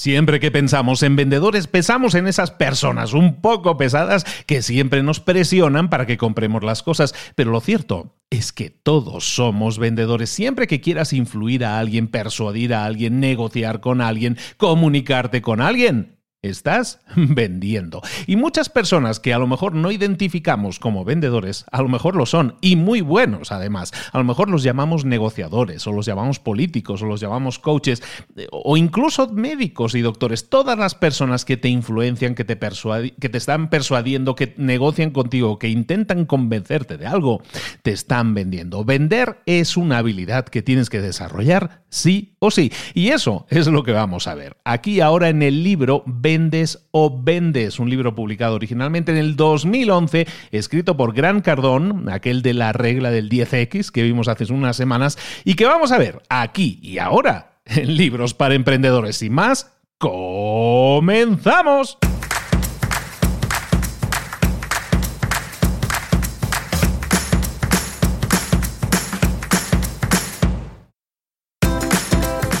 Siempre que pensamos en vendedores, pensamos en esas personas un poco pesadas que siempre nos presionan para que compremos las cosas. Pero lo cierto es que todos somos vendedores. Siempre que quieras influir a alguien, persuadir a alguien, negociar con alguien, comunicarte con alguien, Estás vendiendo. Y muchas personas que a lo mejor no identificamos como vendedores, a lo mejor lo son, y muy buenos además. A lo mejor los llamamos negociadores, o los llamamos políticos, o los llamamos coaches, eh, o incluso médicos y doctores. Todas las personas que te influencian, que te, que te están persuadiendo, que negocian contigo, que intentan convencerte de algo, te están vendiendo. Vender es una habilidad que tienes que desarrollar sí o sí. Y eso es lo que vamos a ver. Aquí ahora en el libro Vendes o Vendes, un libro publicado originalmente en el 2011, escrito por Gran Cardón, aquel de la regla del 10X que vimos hace unas semanas, y que vamos a ver aquí y ahora en Libros para Emprendedores. y más, comenzamos.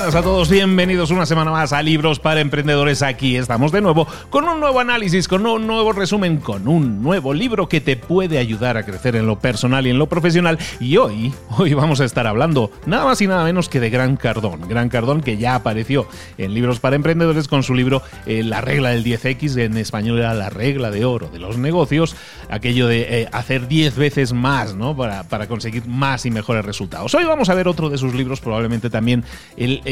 Buenas a todos, bienvenidos una semana más a Libros para Emprendedores. Aquí estamos de nuevo con un nuevo análisis, con un nuevo resumen, con un nuevo libro que te puede ayudar a crecer en lo personal y en lo profesional. Y hoy, hoy vamos a estar hablando nada más y nada menos que de Gran Cardón. Gran Cardón que ya apareció en Libros para Emprendedores con su libro eh, La regla del 10X, en español era La regla de oro de los negocios, aquello de eh, hacer 10 veces más, ¿no? Para conseguir más y mejores resultados. Hoy vamos a ver otro de sus libros, probablemente también el,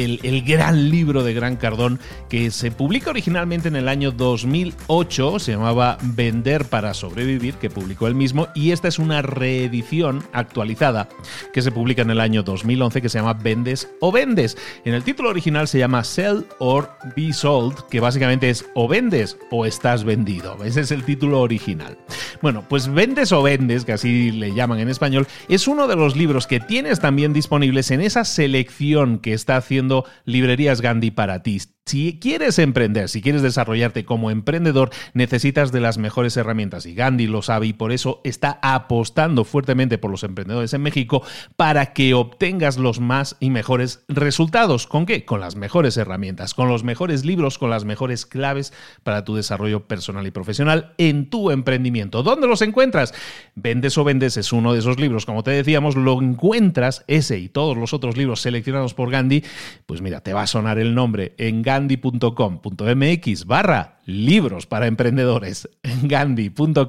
gran libro de Gran Cardón que se publica originalmente en el año 2008, se llamaba Vender para sobrevivir, que publicó él mismo, y esta es una reedición actualizada que se publica en el año 2011 que se llama Vendes o Vendes. En el título original se llama Sell or Be Sold, que básicamente es o vendes o estás vendido. Ese es el título original. Bueno, pues Vendes o Vendes, que así le llaman en español, es uno de los libros que tienes también disponibles en esa selección que está haciendo Librerías Gandhi para ti. Si quieres emprender, si quieres desarrollarte como emprendedor, necesitas de las mejores herramientas y Gandhi lo sabe y por eso está apostando fuertemente por los emprendedores en México para que obtengas los más y mejores resultados. ¿Con qué? Con las mejores herramientas, con los mejores libros, con las mejores claves para tu desarrollo personal y profesional en tu emprendimiento. ¿Dónde los encuentras? Vendes o Vendes es uno de esos libros, como te decíamos, lo encuentras ese y todos los otros libros seleccionados por Gandhi, pues mira, te va a sonar el nombre en Gandhi gandhi.com.mx barra libros para emprendedores. gandhi.com.mx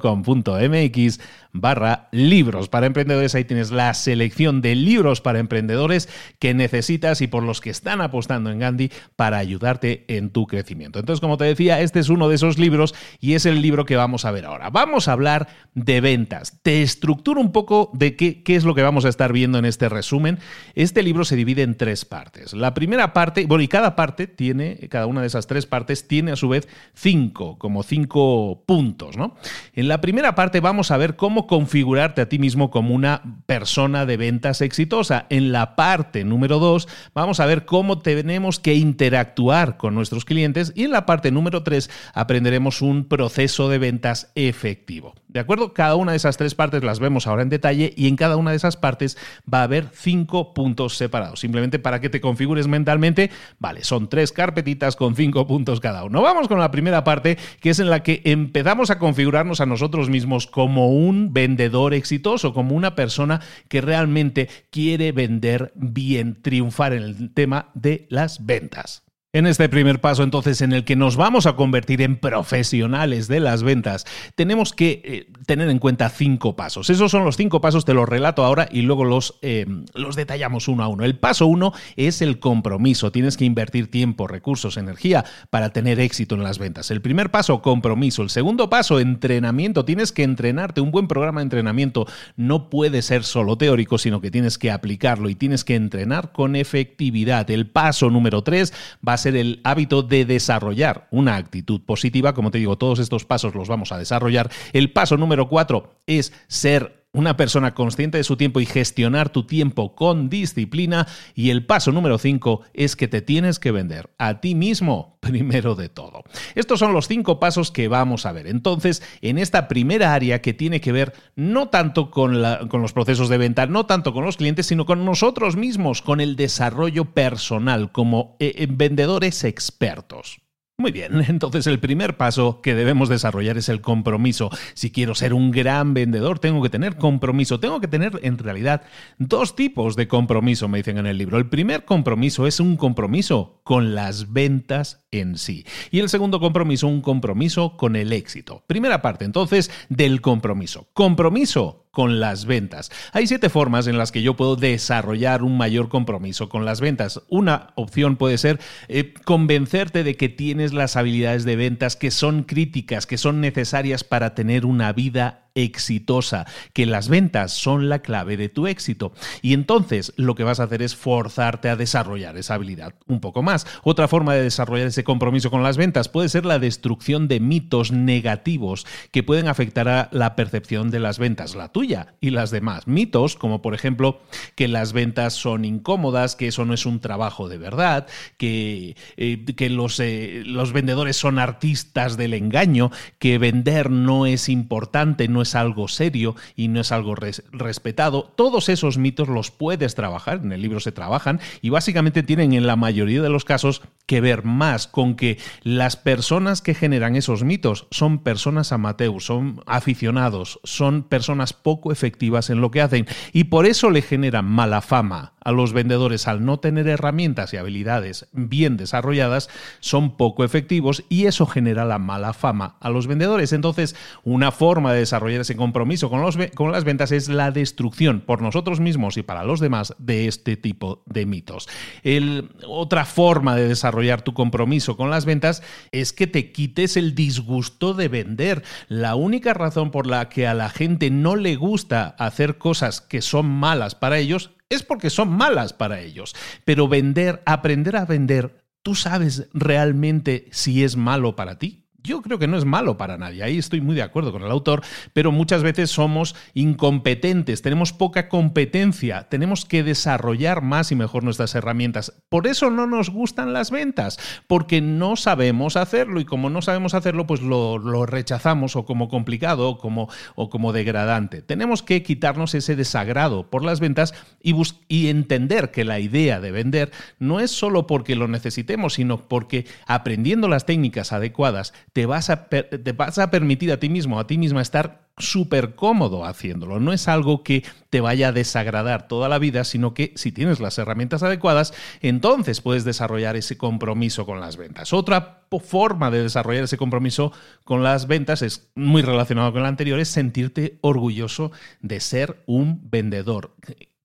barra libros para emprendedores. Ahí tienes la selección de libros para emprendedores que necesitas y por los que están apostando en Gandhi para ayudarte en tu crecimiento. Entonces, como te decía, este es uno de esos libros y es el libro que vamos a ver ahora. Vamos a hablar de ventas. Te estructuro un poco de qué, qué es lo que vamos a estar viendo en este resumen. Este libro se divide en tres partes. La primera parte, bueno, y cada parte tiene, cada una de esas tres partes tiene a su vez como cinco puntos, ¿no? En la primera parte vamos a ver cómo configurarte a ti mismo como una persona de ventas exitosa. En la parte número dos vamos a ver cómo tenemos que interactuar con nuestros clientes y en la parte número tres aprenderemos un proceso de ventas efectivo. ¿De acuerdo? Cada una de esas tres partes las vemos ahora en detalle y en cada una de esas partes va a haber cinco puntos separados. Simplemente para que te configures mentalmente, vale, son tres carpetitas con cinco puntos cada uno. Vamos con la primera parte, que es en la que empezamos a configurarnos a nosotros mismos como un vendedor exitoso, como una persona que realmente quiere vender bien, triunfar en el tema de las ventas. En este primer paso, entonces, en el que nos vamos a convertir en profesionales de las ventas, tenemos que eh, tener en cuenta cinco pasos. Esos son los cinco pasos, te los relato ahora y luego los, eh, los detallamos uno a uno. El paso uno es el compromiso. Tienes que invertir tiempo, recursos, energía para tener éxito en las ventas. El primer paso, compromiso. El segundo paso, entrenamiento. Tienes que entrenarte. Un buen programa de entrenamiento no puede ser solo teórico, sino que tienes que aplicarlo y tienes que entrenar con efectividad. El paso número tres va ser el hábito de desarrollar una actitud positiva. Como te digo, todos estos pasos los vamos a desarrollar. El paso número cuatro es ser una persona consciente de su tiempo y gestionar tu tiempo con disciplina. Y el paso número 5 es que te tienes que vender a ti mismo primero de todo. Estos son los cinco pasos que vamos a ver. Entonces, en esta primera área que tiene que ver no tanto con, los procesos de venta, no tanto con los clientes, sino con nosotros mismos, con el desarrollo personal como eh, vendedores expertos. Muy bien, entonces el primer paso que debemos desarrollar es el compromiso. Si quiero ser un gran vendedor, tengo que tener compromiso. Tengo que tener en realidad dos tipos de compromiso, me dicen en el libro. El primer compromiso es un compromiso con las ventas en sí. Y el segundo compromiso, un compromiso con el éxito. Primera parte entonces del compromiso. Compromiso con las ventas. Hay siete formas en las que yo puedo desarrollar un mayor compromiso con las ventas. Una opción puede ser eh, convencerte de que tienes las habilidades de ventas que son críticas, que son necesarias para tener una vida exitosa, que las ventas son la clave de tu éxito. Y entonces lo que vas a hacer es forzarte a desarrollar esa habilidad un poco más. Otra forma de desarrollar ese compromiso con las ventas puede ser la destrucción de mitos negativos que pueden afectar a la percepción de las ventas, la tuya y las demás. Mitos como por ejemplo que las ventas son incómodas, que eso no es un trabajo de verdad, que, eh, que los, eh, los vendedores son artistas del engaño, que vender no es importante, no es algo serio y no es algo respetado. Todos esos mitos los puedes trabajar, en el libro se trabajan y básicamente tienen en la mayoría de los casos que ver más con que las personas que generan esos mitos son personas amateurs, son aficionados, son personas poco efectivas en lo que hacen y por eso le generan mala fama a los vendedores al no tener herramientas y habilidades bien desarrolladas son poco efectivos y eso genera la mala fama a los vendedores. Entonces, una forma de desarrollar ese compromiso con, los, con las ventas es la destrucción por nosotros mismos y para los demás de este tipo de mitos. Otra forma de desarrollar tu compromiso con las ventas es que te quites el disgusto de vender. La única razón por la que a la gente no le gusta hacer cosas que son malas para ellos es porque son malas para ellos. Pero vender, aprender a vender, ¿tú sabes realmente si es malo para ti? Yo creo que no es malo para nadie. Ahí estoy muy de acuerdo con el autor, pero muchas veces somos incompetentes, tenemos poca competencia, tenemos que desarrollar más y mejor nuestras herramientas. Por eso no nos gustan las ventas, porque no sabemos hacerlo y como no sabemos hacerlo, pues lo, rechazamos o como complicado o como, o como degradante. Tenemos que quitarnos ese desagrado por las ventas y, y entender que la idea de vender no es solo porque lo necesitemos, sino porque aprendiendo las técnicas adecuadas, te vas a, te vas a permitir a ti mismo, a ti misma estar súper cómodo haciéndolo. No es algo que te vaya a desagradar toda la vida, sino que si tienes las herramientas adecuadas, entonces puedes desarrollar ese compromiso con las ventas. Otra forma de desarrollar ese compromiso con las ventas es muy relacionado con la anterior, es sentirte orgulloso de ser un vendedor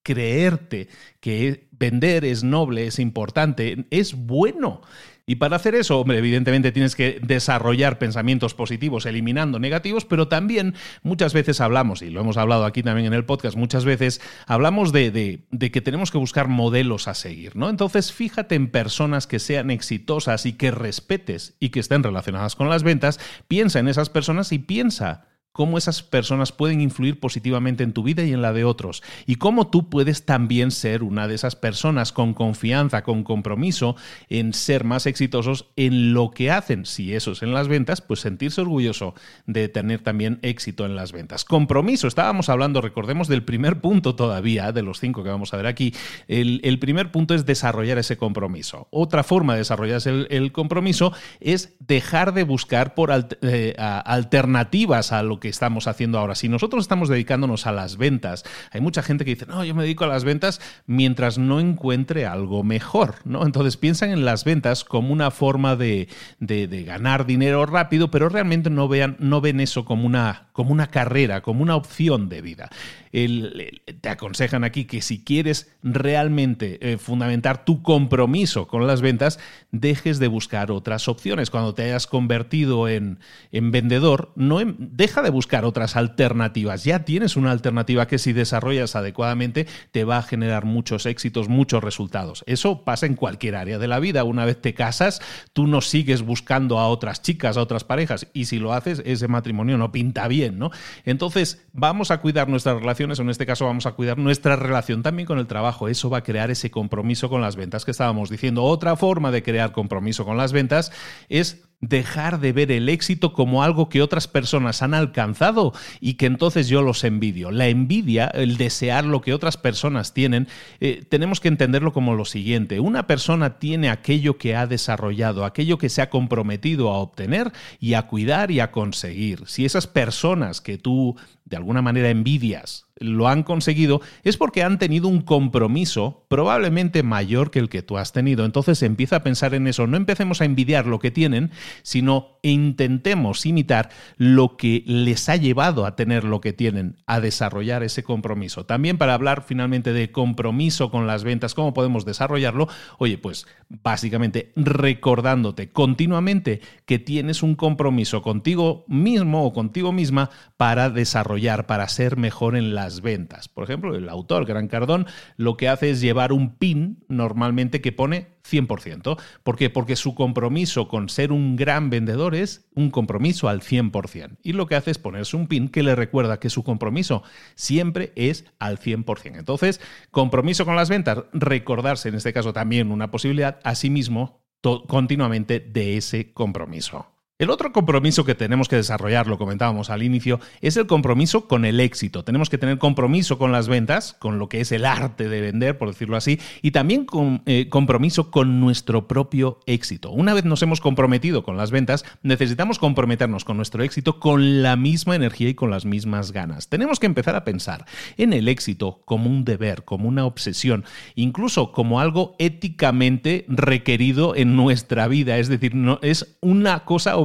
creerte que vender es noble, es importante, es bueno. Y para hacer eso, hombre, evidentemente tienes que desarrollar pensamientos positivos eliminando negativos, pero también muchas veces hablamos, y lo hemos hablado aquí también en el podcast, muchas veces hablamos de, de, que tenemos que buscar modelos a seguir, ¿no? Entonces, fíjate en personas que sean exitosas y que respetes y que estén relacionadas con las ventas, piensa en esas personas y piensa cómo esas personas pueden influir positivamente en tu vida y en la de otros, y cómo tú puedes también ser una de esas personas con confianza, con compromiso en ser más exitosos en lo que hacen. Si eso es en las ventas, pues sentirse orgulloso de tener también éxito en las ventas. Compromiso, estábamos hablando, recordemos, del primer punto todavía, de los cinco que vamos a ver aquí. El, primer punto es desarrollar ese compromiso. Otra forma de desarrollar el, compromiso es dejar de buscar por eh, alternativas a lo que estamos haciendo ahora. Si nosotros estamos dedicándonos a las ventas, hay mucha gente que dice, no, yo me dedico a las ventas mientras no encuentre algo mejor, ¿no? Entonces piensan en las ventas como una forma de, ganar dinero rápido, pero realmente no, vean, no ven eso como una, como una carrera, como una opción de vida te aconsejan aquí que si quieres realmente eh, fundamentar tu compromiso con las ventas, dejes de buscar otras opciones. Cuando te hayas convertido en, vendedor, no em, deja de buscar otras alternativas. Ya tienes una alternativa que si desarrollas adecuadamente te va a generar muchos éxitos, muchos resultados. Eso pasa en cualquier área de la vida. Una vez te casas, tú no sigues buscando a otras chicas, a otras parejas. Y si lo haces, ese matrimonio no pinta bien, ¿no? Entonces, vamos a cuidar nuestra relación o en este caso vamos a cuidar nuestra relación también con el trabajo. Eso va a crear ese compromiso con las ventas que estábamos diciendo. Otra forma de crear compromiso con las ventas es dejar de ver el éxito como algo que otras personas han alcanzado y que entonces yo los envidio. La envidia, el desear lo que otras personas tienen, eh, tenemos que entenderlo como lo siguiente. Una persona tiene aquello que ha desarrollado, aquello que se ha comprometido a obtener y a cuidar y a conseguir. Si esas personas que tú de alguna manera envidias lo han conseguido, es porque han tenido un compromiso probablemente mayor que el que tú has tenido. Entonces empieza a pensar en eso. No empecemos a envidiar lo que tienen, sino intentemos imitar lo que les ha llevado a tener lo que tienen, a desarrollar ese compromiso. También para hablar finalmente de compromiso con las ventas, cómo podemos desarrollarlo, oye, pues básicamente recordándote continuamente que tienes un compromiso contigo mismo o contigo misma para desarrollar, para ser mejor en la ventas. Por ejemplo, el autor, Gran Cardón, lo que hace es llevar un pin normalmente que pone 100%. ¿Por qué? Porque su compromiso con ser un gran vendedor es un compromiso al 100%. Y lo que hace es ponerse un pin que le recuerda que su compromiso siempre es al 100%. Entonces, compromiso con las ventas, recordarse en este caso también una posibilidad, asimismo, continuamente de ese compromiso. El otro compromiso que tenemos que desarrollar, lo comentábamos al inicio, es el compromiso con el éxito. Tenemos que tener compromiso con las ventas, con lo que es el arte de vender, por decirlo así, y también con, eh, compromiso con nuestro propio éxito. Una vez nos hemos comprometido con las ventas, necesitamos comprometernos con nuestro éxito con la misma energía y con las mismas ganas. Tenemos que empezar a pensar en el éxito como un deber, como una obsesión, incluso como algo éticamente requerido en nuestra vida. Es decir, no, es una cosa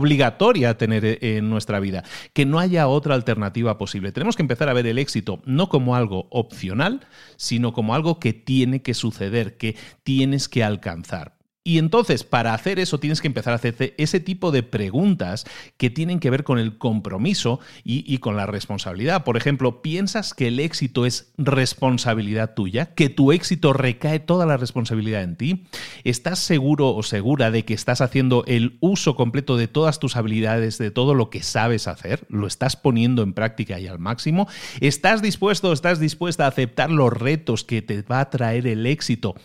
a tener e-, en nuestra vida, que no haya otra alternativa posible. Tenemos que empezar a ver el éxito no como algo opcional, sino como algo que tiene que suceder, que tienes que alcanzar. Y entonces, para hacer eso, tienes que empezar a hacerte ese tipo de preguntas que tienen que ver con el compromiso y, con la responsabilidad. Por ejemplo, ¿piensas que el éxito es responsabilidad tuya? ¿Que tu éxito recae toda la responsabilidad en ti? ¿Estás seguro o segura de que estás haciendo el uso completo de todas tus habilidades, de todo lo que sabes hacer? ¿Lo estás poniendo en práctica y al máximo? ¿Estás dispuesto, estás dispuesta a aceptar los retos que te va a traer el éxito?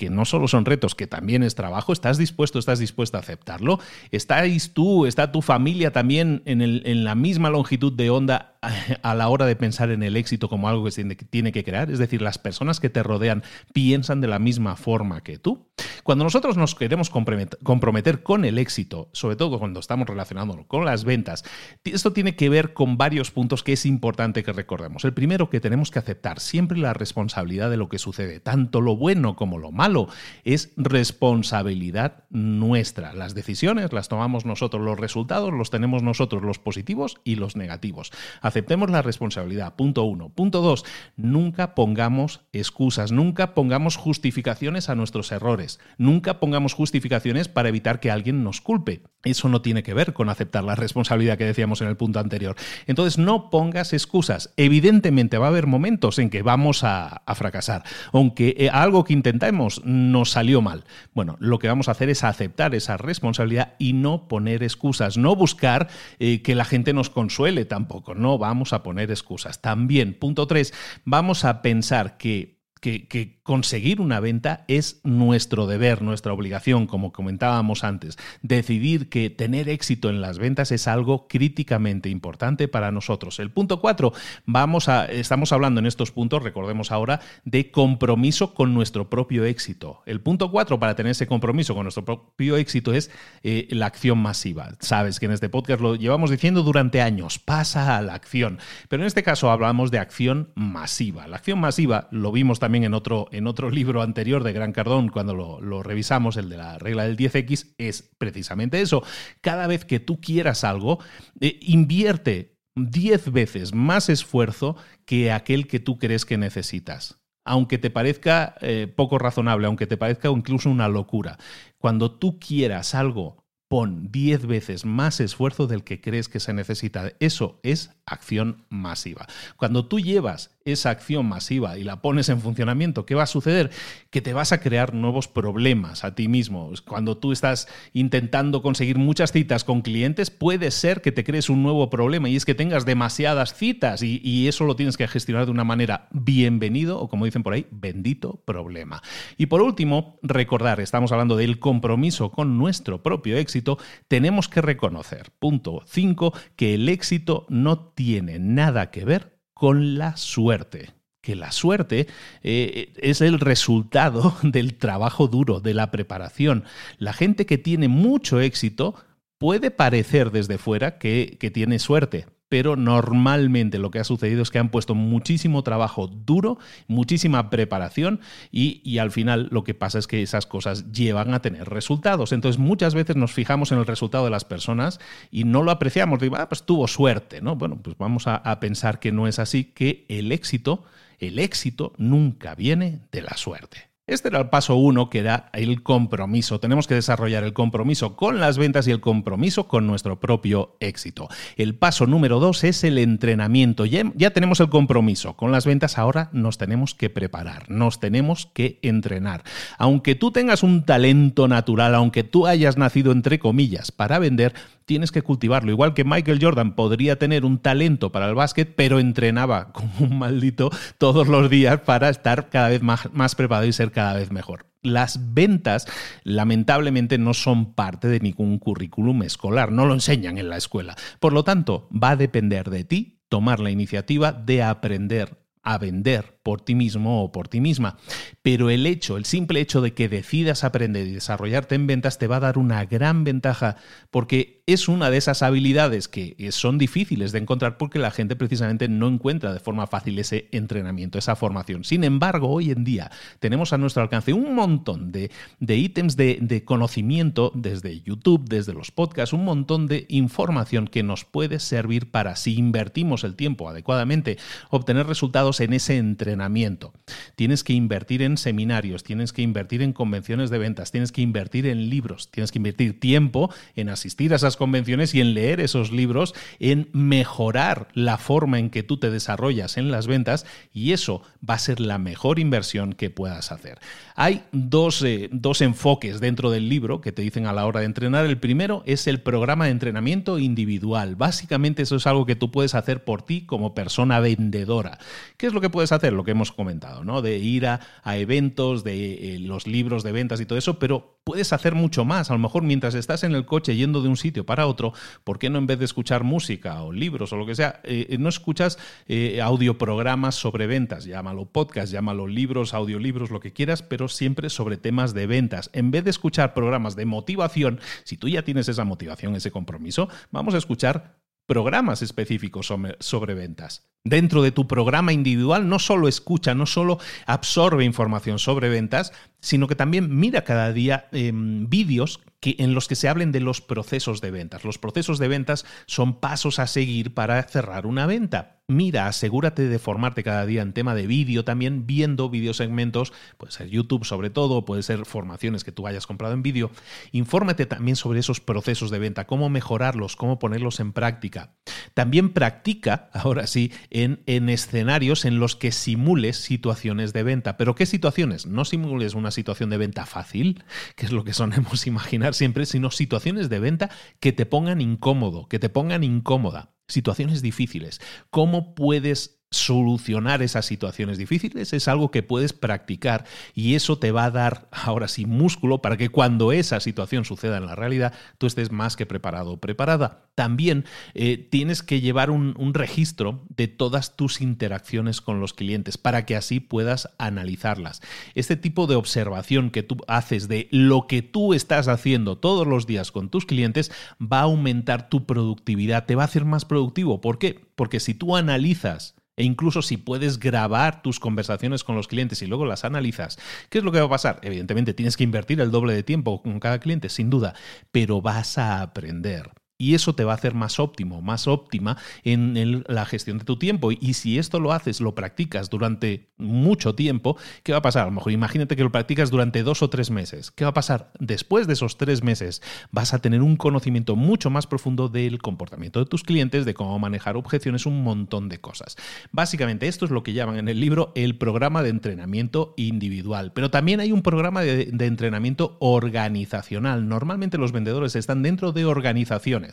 Que no solo son retos, que también es trabajo, ¿estás dispuesto, estás dispuesta a aceptarlo? ¿Estáis tú, está tu familia también en, el, en la misma longitud de onda a la hora de pensar en el éxito como algo que tiene que crear? Es decir, las personas que te rodean piensan de la misma forma que tú. Cuando nosotros nos queremos comprometer con el éxito, sobre todo cuando estamos relacionándolo con las ventas, esto tiene que ver con varios puntos que es importante que recordemos. El primero, que tenemos que aceptar siempre la responsabilidad de lo que sucede, tanto lo bueno como lo malo es responsabilidad nuestra. Las decisiones las tomamos nosotros, los resultados los tenemos nosotros, los positivos y los negativos. Aceptemos la responsabilidad, punto uno. Punto dos, nunca pongamos excusas, nunca pongamos justificaciones a nuestros errores. nunca pongamos justificaciones para evitar que alguien nos culpe. Eso no tiene que ver con aceptar la responsabilidad que decíamos en el punto anterior. Entonces, no pongas excusas. Evidentemente va a haber momentos en que vamos a, fracasar, aunque eh, algo que intentemos nos salió mal. Bueno, lo que vamos a hacer es aceptar esa responsabilidad y no poner excusas, no buscar eh, que la gente nos consuele tampoco, no vamos a poner excusas. También, punto tres, vamos a pensar que que, conseguir una venta es nuestro deber, nuestra obligación, como comentábamos antes. Decidir que tener éxito en las ventas es algo críticamente importante para nosotros. El punto cuatro, vamos a, estamos hablando en estos puntos, recordemos ahora, de compromiso con nuestro propio éxito. El punto cuatro para tener ese compromiso con nuestro propio éxito es eh, la acción masiva. Sabes que en este podcast lo llevamos diciendo durante años, pasa a la acción. Pero en este caso hablamos de acción masiva. La acción masiva lo vimos también también en otro, en otro libro anterior de Gran Cardón, cuando lo, revisamos, el de la regla del 10X, es precisamente eso. Cada vez que tú quieras algo, eh, invierte 10 veces más esfuerzo que aquel que tú crees que necesitas aunque te parezca eh, poco razonable, aunque te parezca incluso una locura. Cuando tú quieras algo, pon 10 veces más esfuerzo del que crees que se necesita. Eso es acción masiva. Cuando tú llevas esa acción masiva y la pones en funcionamiento, ¿qué va a suceder? Que te vas a crear nuevos problemas a ti mismo. Cuando tú estás intentando conseguir muchas citas con clientes, puede ser que te crees un nuevo problema y es que tengas demasiadas citas y, eso lo tienes que gestionar de una manera bienvenido o como dicen por ahí, bendito problema. Y por último, recordar, estamos hablando del compromiso con nuestro propio éxito, tenemos que reconocer, punto 5, que el éxito no tiene nada que ver con la suerte que la suerte eh, es el resultado del trabajo duro, de la preparación. La gente que tiene mucho éxito puede parecer desde fuera que, que tiene suerte, pero normalmente lo que ha sucedido es que han puesto muchísimo trabajo duro, muchísima preparación y, al final lo que pasa es que esas cosas llevan a tener resultados. Entonces muchas veces nos fijamos en el resultado de las personas y no lo apreciamos. Digo, ah, pues tuvo suerte, ¿no? Bueno, pues vamos a, a pensar que no es así, que el éxito, el éxito nunca viene de la suerte. Este era el paso uno, que era el compromiso. Tenemos que desarrollar el compromiso con las ventas y el compromiso con nuestro propio éxito. El paso número dos es el entrenamiento. Ya, ya tenemos el compromiso con las ventas, ahora nos tenemos que preparar, nos tenemos que entrenar. Aunque tú tengas un talento natural, aunque tú hayas nacido entre comillas para vender, tienes que cultivarlo. Igual que Michael Jordan podría tener un talento para el básquet, pero entrenaba como un maldito todos los días para estar cada vez más, más preparado y ser cada vez mejor. Las ventas, lamentablemente, no son parte de ningún currículum escolar, no lo enseñan en la escuela. Por lo tanto, va a depender de ti tomar la iniciativa de aprender a vender por ti mismo o por ti misma. Pero el hecho, el simple hecho de que decidas aprender y desarrollarte en ventas te va a dar una gran ventaja porque es una de esas habilidades que son difíciles de encontrar porque la gente precisamente no encuentra de forma fácil ese entrenamiento, esa formación. Sin embargo, hoy en día tenemos a nuestro alcance un montón de, ítems de, de conocimiento desde YouTube, desde los podcasts, un montón de información que nos puede servir para, si invertimos el tiempo adecuadamente, obtener resultados en ese entrenamiento. Tienes que invertir en seminarios, tienes que invertir en convenciones de ventas, tienes que invertir en libros, tienes que invertir tiempo en asistir a esas convenciones y en leer esos libros, en mejorar la forma en que tú te desarrollas en las ventas y eso va a ser la mejor inversión que puedas hacer. Hay dos, eh, dos enfoques dentro del libro que te dicen a la hora de entrenar. El primero es el programa de entrenamiento individual. Básicamente eso es algo que tú puedes hacer por ti como persona vendedora. ¿Qué es lo que puedes hacer? lo que hemos comentado, ¿no? De ir a, eventos, de eh, los libros de ventas y todo eso, pero puedes hacer mucho más. A lo mejor mientras estás en el coche yendo de un sitio para otro, ¿por qué no en vez de escuchar música o libros o lo que sea, eh, no escuchas eh, audioprogramas sobre ventas? Llámalo podcast, llámalo libros, audiolibros, lo que quieras, pero siempre sobre temas de ventas. En vez de escuchar programas de motivación, si tú ya tienes esa motivación, ese compromiso, vamos a escuchar programas específicos sobre, ventas. Dentro de tu programa individual no solo escucha, no solo absorbe información sobre ventas, sino que también mira cada día em, vídeos que, en los que se hablen de los procesos de ventas. Los procesos de ventas son pasos a seguir para cerrar una venta. Mira, asegúrate de formarte cada día en tema de vídeo, también viendo videosegmentos, puede ser YouTube sobre todo, puede ser formaciones que tú hayas comprado en vídeo. Infórmate también sobre esos procesos de venta, cómo mejorarlos, cómo ponerlos en práctica. También practica, ahora sí, en, en escenarios en los que simules situaciones de venta. ¿Pero qué situaciones? No simules una situación de venta fácil, que es lo que solemos imaginar siempre, sino situaciones de venta que te pongan incómodo, que te pongan incómoda situaciones difíciles. ¿Cómo puedes solucionar esas situaciones difíciles es algo que puedes practicar y eso te va a dar ahora sí músculo para que cuando esa situación suceda en la realidad tú estés más que preparado o preparada. También eh, tienes que llevar un, un registro de todas tus interacciones con los clientes para que así puedas analizarlas. Este tipo de observación que tú haces de lo que tú estás haciendo todos los días con tus clientes va a aumentar tu productividad, te va a hacer más productivo. ¿Por qué? Porque si tú analizas e incluso si puedes grabar tus conversaciones con los clientes y luego las analizas, ¿qué es lo que va a pasar? Evidentemente tienes que invertir el doble de tiempo con cada cliente, sin duda, pero vas a aprender y eso te va a hacer más óptimo, más óptima en la gestión de tu tiempo. Y si esto lo haces, lo practicas durante mucho tiempo, ¿qué va a pasar? A lo mejor imagínate que lo practicas durante dos o tres meses. ¿Qué va a pasar? Después de esos tres meses vas a tener un conocimiento mucho más profundo del comportamiento de tus clientes, de cómo manejar objeciones, un montón de cosas. Básicamente esto es lo que llaman en el libro el programa de entrenamiento individual. Pero también hay un programa de, de entrenamiento organizacional. Normalmente los vendedores están dentro de organizaciones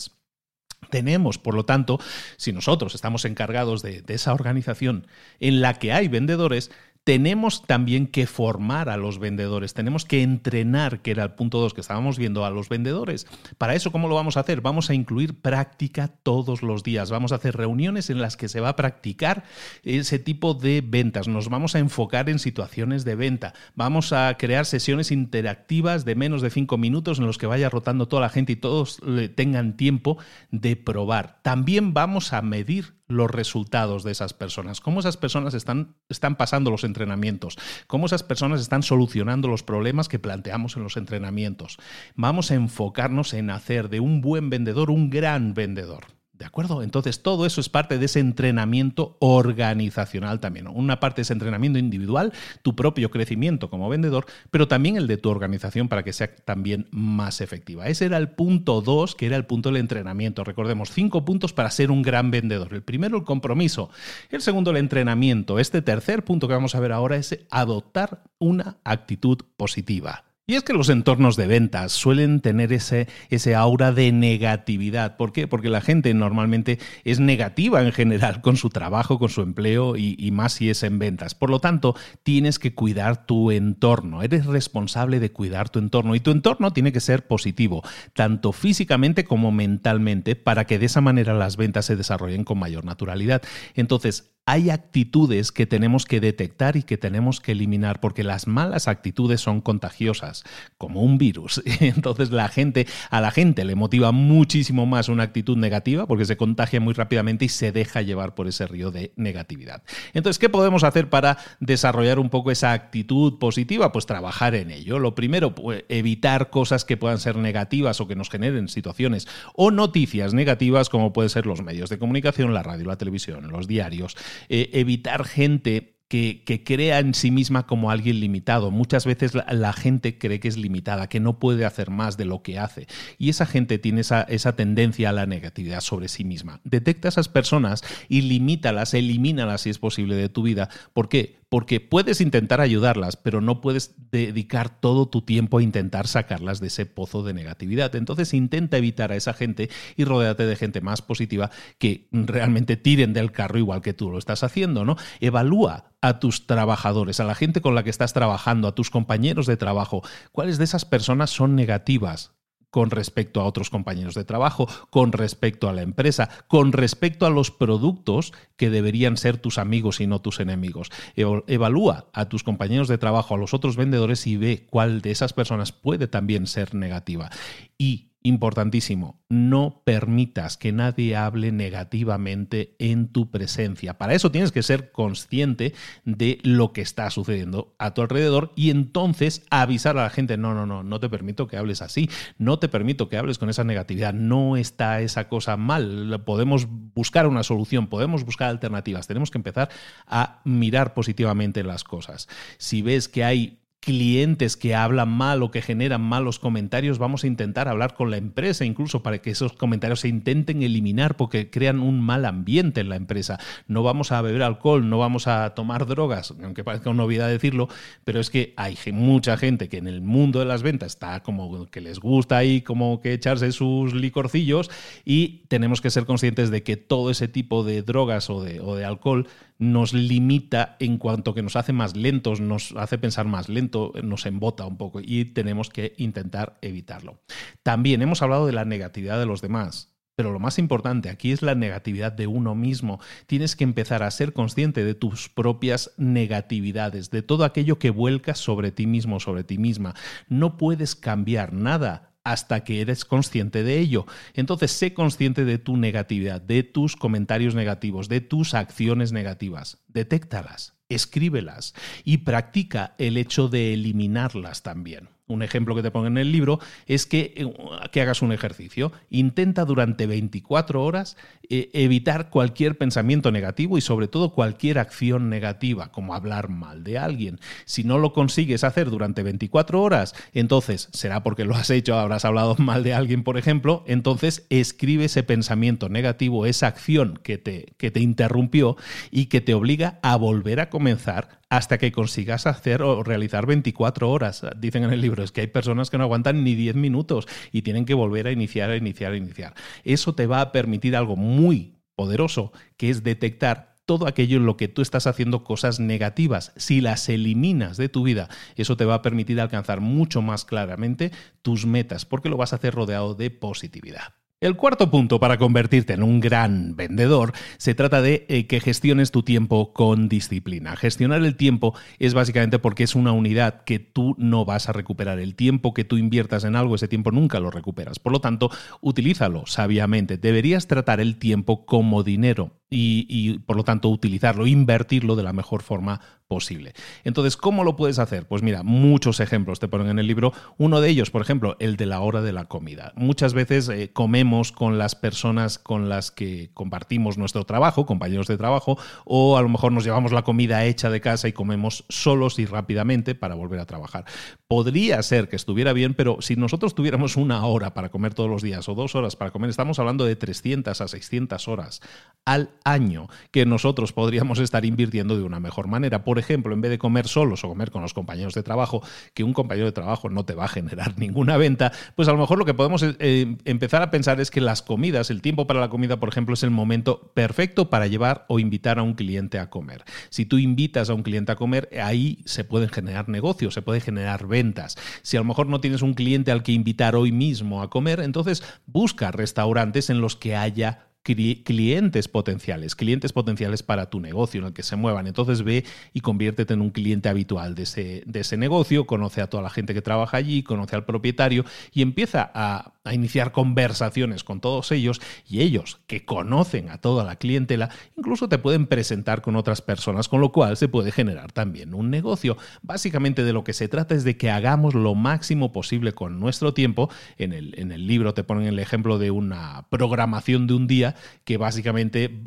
tenemos, por lo tanto, si nosotros estamos encargados de, esa organización en la que hay vendedores, tenemos también que formar a los vendedores, tenemos que entrenar, que era el punto 2 que estábamos viendo, a los vendedores. Para eso, ¿cómo lo vamos a hacer? Vamos a incluir práctica todos los días, vamos a hacer reuniones en las que se va a practicar ese tipo de ventas, nos vamos a enfocar en situaciones de venta, vamos a crear sesiones interactivas de menos de 5 minutos en los que vaya rotando toda la gente y todos tengan tiempo de probar. También vamos a medir los resultados de esas personas, cómo esas personas están, están pasando los entrenamientos, cómo esas personas están solucionando los problemas que planteamos en los entrenamientos. Vamos a enfocarnos en hacer de un buen vendedor un gran vendedor. ¿De acuerdo? Entonces, todo eso es parte de ese entrenamiento organizacional también. Una parte es entrenamiento individual, tu propio crecimiento como vendedor, pero también el de tu organización para que sea también más efectiva. Ese era el punto 2, que era el punto del entrenamiento. Recordemos, cinco puntos para ser un gran vendedor. El primero, el compromiso. El segundo, el entrenamiento. Este tercer punto que vamos a ver ahora es adoptar una actitud positiva. Y es que los entornos de ventas suelen tener ese, ese aura de negatividad. ¿Por qué? Porque la gente normalmente es negativa en general con su trabajo, con su empleo y, y, más si es en ventas. Por lo tanto, tienes que cuidar tu entorno. Eres responsable de cuidar tu entorno y tu entorno tiene que ser positivo, tanto físicamente como mentalmente, para que de esa manera las ventas se desarrollen con mayor naturalidad. Entonces, hay actitudes que tenemos que detectar y que tenemos que eliminar porque las malas actitudes son contagiosas, como un virus. Entonces la gente, a la gente le motiva muchísimo más una actitud negativa porque se contagia muy rápidamente y se deja llevar por ese río de negatividad. Entonces, ¿qué podemos hacer para desarrollar un poco esa actitud positiva? Pues trabajar en ello. Lo primero, pues, evitar cosas que puedan ser negativas o que nos generen situaciones o noticias negativas como pueden ser los medios de comunicación, la radio, la televisión, los diarios eh, evitar gente que, crea en sí misma como alguien limitado. Muchas veces la, gente cree que es limitada, que no puede hacer más de lo que hace. Y esa gente tiene esa, esa tendencia a la negatividad sobre sí misma. Detecta a esas personas y limítalas, elimínalas si es posible de tu vida. ¿Por qué? Porque puedes intentar ayudarlas, pero no puedes dedicar todo tu tiempo a intentar sacarlas de ese pozo de negatividad. Entonces intenta evitar a esa gente y rodéate de gente más positiva que realmente tiren del carro igual que tú lo estás haciendo, ¿no? Evalúa a tus trabajadores, a la gente con la que estás trabajando, a tus compañeros de trabajo, cuáles de esas personas son negativas, con respecto a otros compañeros de trabajo, con respecto a la empresa, con respecto a los productos que deberían ser tus amigos y no tus enemigos. Evalúa a tus compañeros de trabajo, a los otros vendedores y ve cuál de esas personas puede también ser negativa. Y importantísimo, no permitas que nadie hable negativamente en tu presencia. Para eso tienes que ser consciente de lo que está sucediendo a tu alrededor y entonces avisar a la gente, no, no, no, no te permito que hables así, no te permito que hables con esa negatividad, no está esa cosa mal, podemos buscar una solución, podemos buscar alternativas, tenemos que empezar a mirar positivamente las cosas. Si ves que hay clientes que hablan mal o que generan malos comentarios, vamos a intentar hablar con la empresa incluso para que esos comentarios se intenten eliminar porque crean un mal ambiente en la empresa. No vamos a beber alcohol, no vamos a tomar drogas, aunque parezca una novedad decirlo, pero es que hay mucha gente que en el mundo de las ventas está como que les gusta ahí como que echarse sus licorcillos y tenemos que ser conscientes de que todo ese tipo de drogas o de, o de alcohol nos limita en cuanto que nos hace más lentos, nos hace pensar más lento, nos embota un poco y tenemos que intentar evitarlo. También hemos hablado de la negatividad de los demás. Pero lo más importante aquí es la negatividad de uno mismo. Tienes que empezar a ser consciente de tus propias negatividades, de todo aquello que vuelcas sobre ti mismo, sobre ti misma. No puedes cambiar nada hasta que eres consciente de ello. Entonces, sé consciente de tu negatividad, de tus comentarios negativos, de tus acciones negativas. Detéctalas, escríbelas y practica el hecho de eliminarlas también un ejemplo que te pongo en el libro, es que, eh, que hagas un ejercicio. Intenta durante 24 horas eh, evitar cualquier pensamiento negativo y sobre todo cualquier acción negativa, como hablar mal de alguien. Si no lo consigues hacer durante 24 horas, entonces será porque lo has hecho, habrás hablado mal de alguien, por ejemplo, entonces escribe ese pensamiento negativo, esa acción que te, que te interrumpió y que te obliga a volver a comenzar hasta que consigas hacer o realizar 24 horas. Dicen en el libro, es que hay personas que no aguantan ni 10 minutos y tienen que volver a iniciar, a iniciar, a iniciar. Eso te va a permitir algo muy poderoso, que es detectar todo aquello en lo que tú estás haciendo cosas negativas. Si las eliminas de tu vida, eso te va a permitir alcanzar mucho más claramente tus metas, porque lo vas a hacer rodeado de positividad. El cuarto punto para convertirte en un gran vendedor se trata de eh, que gestiones tu tiempo con disciplina. Gestionar el tiempo es básicamente porque es una unidad que tú no vas a recuperar. El tiempo que tú inviertas en algo, ese tiempo nunca lo recuperas. Por lo tanto, utilízalo sabiamente. Deberías tratar el tiempo como dinero y, por lo tanto utilizarlo, invertirlo de la mejor forma posible. Entonces, ¿cómo lo puedes hacer? Pues mira, muchos ejemplos te ponen en el libro. Uno de ellos, por ejemplo, el de la hora de la comida. Muchas veces eh, comemos con las personas con las que compartimos nuestro trabajo, compañeros de trabajo, o a lo mejor nos llevamos la comida hecha de casa y comemos solos y rápidamente para volver a trabajar. Podría ser que estuviera bien, pero si nosotros tuviéramos una hora para comer todos los días o dos horas para comer, estamos hablando de 300 a 600 horas al año que nosotros podríamos estar invirtiendo de una mejor manera. Por ejemplo, en vez de comer solos o comer con los compañeros de trabajo, que un compañero de trabajo no te va a generar ninguna venta, pues a lo mejor lo que podemos eh, empezar a pensar es que las comidas, el tiempo para la comida, por ejemplo, es el momento perfecto para llevar o invitar a un cliente a comer. Si tú invitas a un cliente a comer, ahí se pueden generar negocios, se pueden generar ventas. Si a lo mejor no tienes un cliente al que invitar hoy mismo a comer, entonces busca restaurantes en los que haya clientes potenciales, clientes potenciales para tu negocio en el que se muevan. Entonces ve y conviértete en un cliente habitual de ese, de ese negocio, conoce a toda la gente que trabaja allí, conoce al propietario y empieza a, a iniciar conversaciones con todos ellos y ellos que conocen a toda la clientela, incluso te pueden presentar con otras personas, con lo cual se puede generar también un negocio. Básicamente de lo que se trata es de que hagamos lo máximo posible con nuestro tiempo. En el, en el libro te ponen el ejemplo de una programación de un día que básicamente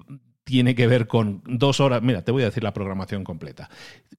tiene que ver con dos horas. Mira, te voy a decir la programación completa.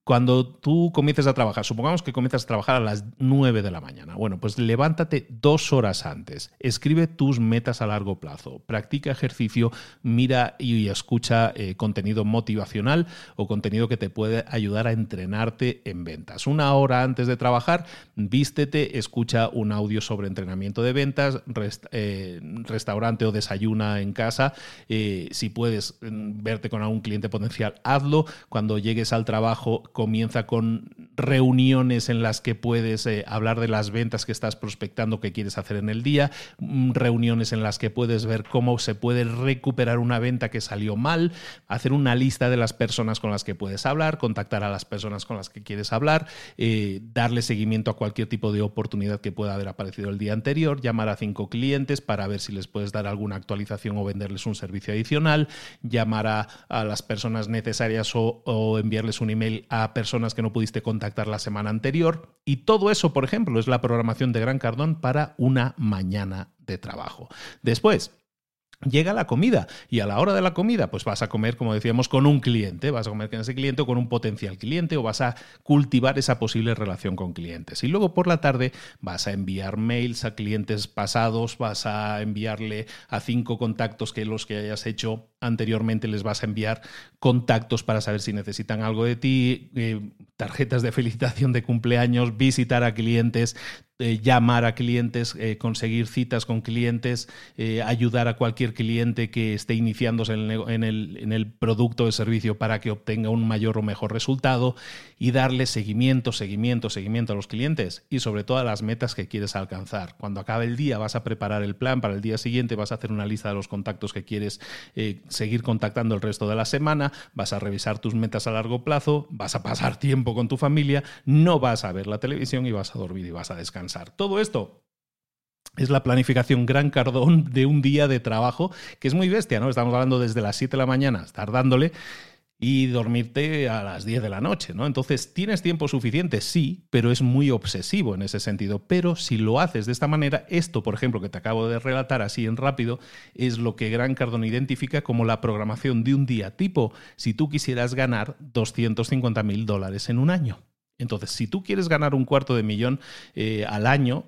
Cuando tú comiences a trabajar, supongamos que comienzas a trabajar a las 9 de la mañana. Bueno, pues levántate dos horas antes. Escribe tus metas a largo plazo. Practica ejercicio, mira y escucha eh, contenido motivacional o contenido que te puede ayudar a entrenarte en ventas. Una hora antes de trabajar, vístete, escucha un audio sobre entrenamiento de ventas, eh, restaurante o desayuna en casa. Eh, si puedes verte con algún cliente potencial, hazlo. Cuando llegues al trabajo, comienza con reuniones en las que puedes eh, hablar de las ventas que estás prospectando que quieres hacer en el día, mm, reuniones en las que puedes ver cómo se puede recuperar una venta que salió mal, hacer una lista de las personas con las que puedes hablar, contactar a las personas con las que quieres hablar, eh, darle seguimiento a cualquier tipo de oportunidad que pueda haber aparecido el día anterior, llamar a cinco clientes para ver si les puedes dar alguna actualización o venderles un servicio adicional, llamar a, las personas necesarias o, o enviarles un email a personas que no pudiste contactar la semana anterior. Y todo eso, por ejemplo, es la programación de Gran Cardón para una mañana de trabajo. Después, Llega la comida y a la hora de la comida pues vas a comer, como decíamos, con un cliente, vas a comer con ese cliente o con un potencial cliente o vas a cultivar esa posible relación con clientes. Y luego por la tarde vas a enviar mails a clientes pasados, vas a enviarle a cinco contactos que los que hayas hecho anteriormente les vas a enviar contactos para saber si necesitan algo de ti, eh, tarjetas de felicitación de cumpleaños, visitar a clientes, eh, llamar a clientes, eh, conseguir citas con clientes, eh, ayudar a cualquier cliente que esté iniciándose en el, en el producto o servicio para que obtenga un mayor o mejor resultado y darle seguimiento, seguimiento, seguimiento a los clientes y sobre todo a las metas que quieres alcanzar. Cuando acabe el día vas a preparar el plan para el día siguiente, vas a hacer una lista de los contactos que quieres seguir contactando el resto de la semana, vas a revisar tus metas a largo plazo, vas a pasar tiempo con tu familia, no vas a ver la televisión y vas a dormir y vas a descansar. Todo esto es la planificación gran cardón de un día de trabajo, que es muy bestia, ¿no? Estamos hablando desde las 7 de la mañana, estar dándole y dormirte a las 10 de la noche, ¿no? Entonces, ¿tienes tiempo suficiente? Sí, pero es muy obsesivo en ese sentido. Pero si lo haces de esta manera, esto, por ejemplo, que te acabo de relatar así en rápido, es lo que Gran Cardón identifica como la programación de un día tipo si tú quisieras ganar 250 mil dólares en un año. Entonces, si tú quieres ganar un cuarto de millón eh, al año,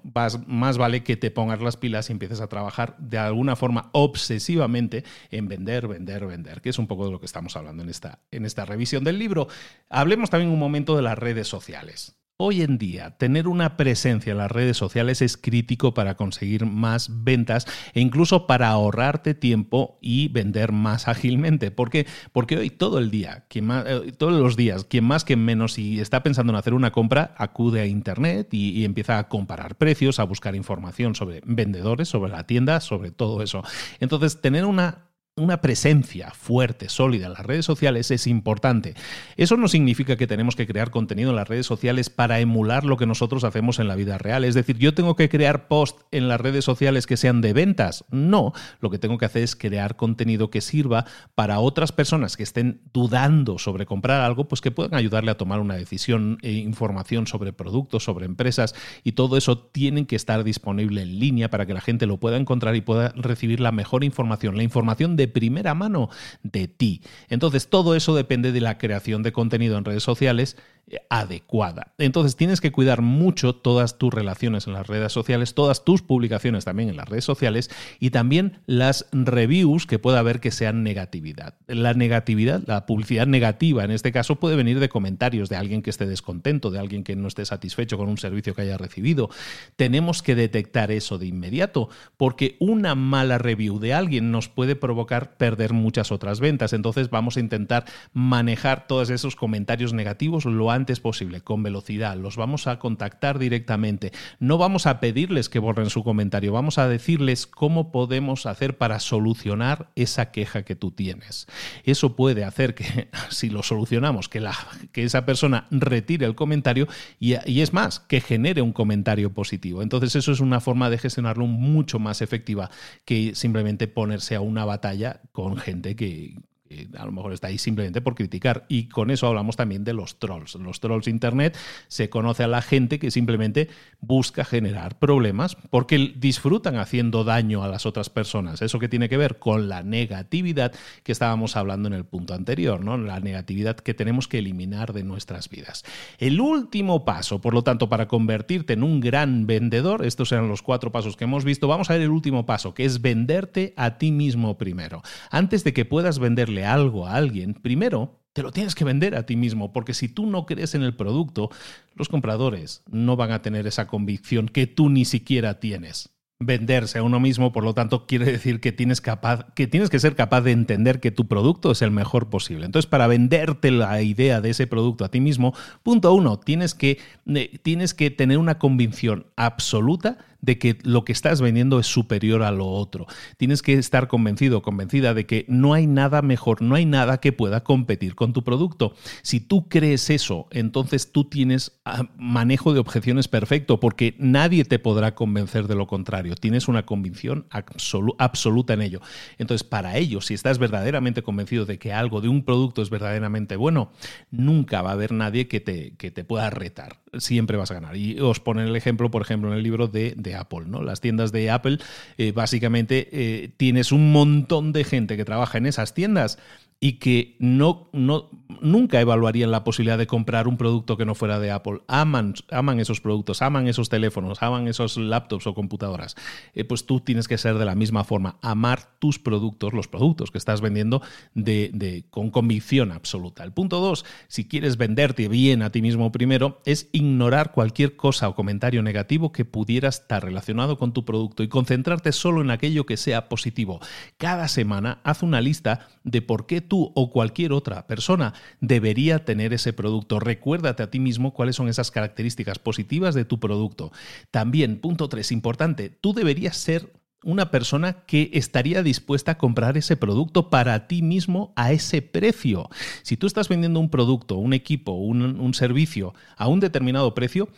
más vale que te pongas las pilas y empieces a trabajar de alguna forma obsesivamente en vender, vender, vender, que es un poco de lo que estamos hablando en esta, en esta revisión del libro. Hablemos también un momento de las redes sociales. Hoy en día, tener una presencia en las redes sociales es crítico para conseguir más ventas e incluso para ahorrarte tiempo y vender más ágilmente. ¿Por qué? Porque hoy todo el día, eh, todos los días, quien más que menos, si está pensando en hacer una compra, acude a Internet y, y empieza a comparar precios, a buscar información sobre vendedores, sobre la tienda, sobre todo eso. Entonces, tener una una presencia fuerte, sólida en las redes sociales es importante. Eso no significa que tenemos que crear contenido en las redes sociales para emular lo que nosotros hacemos en la vida real. Es decir, yo tengo que crear posts en las redes sociales que sean de ventas. No, lo que tengo que hacer es crear contenido que sirva para otras personas que estén dudando sobre comprar algo, pues que puedan ayudarle a tomar una decisión, e información sobre productos, sobre empresas y todo eso tiene que estar disponible en línea para que la gente lo pueda encontrar y pueda recibir la mejor información, la información de primera mano de ti. Entonces, todo eso depende de la creación de contenido en redes sociales adecuada. Entonces tienes que cuidar mucho todas tus relaciones en las redes sociales, todas tus publicaciones también en las redes sociales y también las reviews que pueda haber que sean negatividad. La negatividad, la publicidad negativa en este caso puede venir de comentarios de alguien que esté descontento, de alguien que no esté satisfecho con un servicio que haya recibido. Tenemos que detectar eso de inmediato porque una mala review de alguien nos puede provocar perder muchas otras ventas. Entonces vamos a intentar manejar todos esos comentarios negativos antes posible, con velocidad. Los vamos a contactar directamente. No vamos a pedirles que borren su comentario, vamos a decirles cómo podemos hacer para solucionar esa queja que tú tienes. Eso puede hacer que, si lo solucionamos, que, la, que esa persona retire el comentario y, y es más, que genere un comentario positivo. Entonces eso es una forma de gestionarlo mucho más efectiva que simplemente ponerse a una batalla con gente que, a lo mejor está ahí simplemente por criticar. Y con eso hablamos también de los trolls. Los trolls internet se conoce a la gente que simplemente busca generar problemas porque disfrutan haciendo daño a las otras personas. Eso que tiene que ver con la negatividad que estábamos hablando en el punto anterior, ¿no? La negatividad que tenemos que eliminar de nuestras vidas. El último paso, por lo tanto, para convertirte en un gran vendedor, estos eran los cuatro pasos que hemos visto, vamos a ver el último paso, que es venderte a ti mismo primero. Antes de que puedas algo a alguien, primero te lo tienes que vender a ti mismo, porque si tú no crees en el producto, los compradores no van a tener esa convicción que tú ni siquiera tienes. venderse a uno mismo, por lo tanto quiere decir que tienes, capaz, que tienes que ser capaz de entender que tu producto es el mejor posible. Entonces, para venderte la idea de ese producto a ti mismo, punto uno, tienes que, eh, tienes que tener una convicción absoluta de que lo que estás vendiendo es superior a lo otro. Tienes que estar convencido convencida de que no hay nada mejor, no hay nada que pueda competir con tu producto. Si tú crees eso, entonces tú tienes ah, manejo de objeciones perfecto, porque nadie te podrá convencer de lo contrario. Tienes una convicción absoluta en ello. Entonces, para ello, si estás verdaderamente convencido de que algo de un producto es verdaderamente bueno, nunca va a haber nadie que te, que te pueda retar. Siempre vas a ganar. Y os ponen el ejemplo, por ejemplo, en el libro de Apple. ¿no? Las tiendas de Apple, eh, básicamente eh, tienes un montón de gente que trabaja en esas tiendas y que no, no, nunca evaluarían la posibilidad de comprar un producto que no fuera de Apple. Aman, aman esos productos, aman esos teléfonos, aman esos laptops o computadoras. Eh, pues tú tienes que ser de la misma forma, amar tus productos, los productos que estás vendiendo de, con convicción absoluta. El punto dos, si quieres venderte bien a ti mismo primero, es ignorar cualquier cosa o comentario negativo que pudiera estar relacionado con tu producto y concentrarte solo en aquello que sea positivo. Cada semana haz una lista de por qué tú o cualquier otra persona debería tener ese producto. Recuérdate a ti mismo cuáles son esas características positivas de tu producto. También, punto 3, importante, tú deberías ser una persona que estaría dispuesta a comprar ese producto para ti mismo a ese precio. Si tú estás vendiendo un producto, un equipo, un servicio a un determinado precio,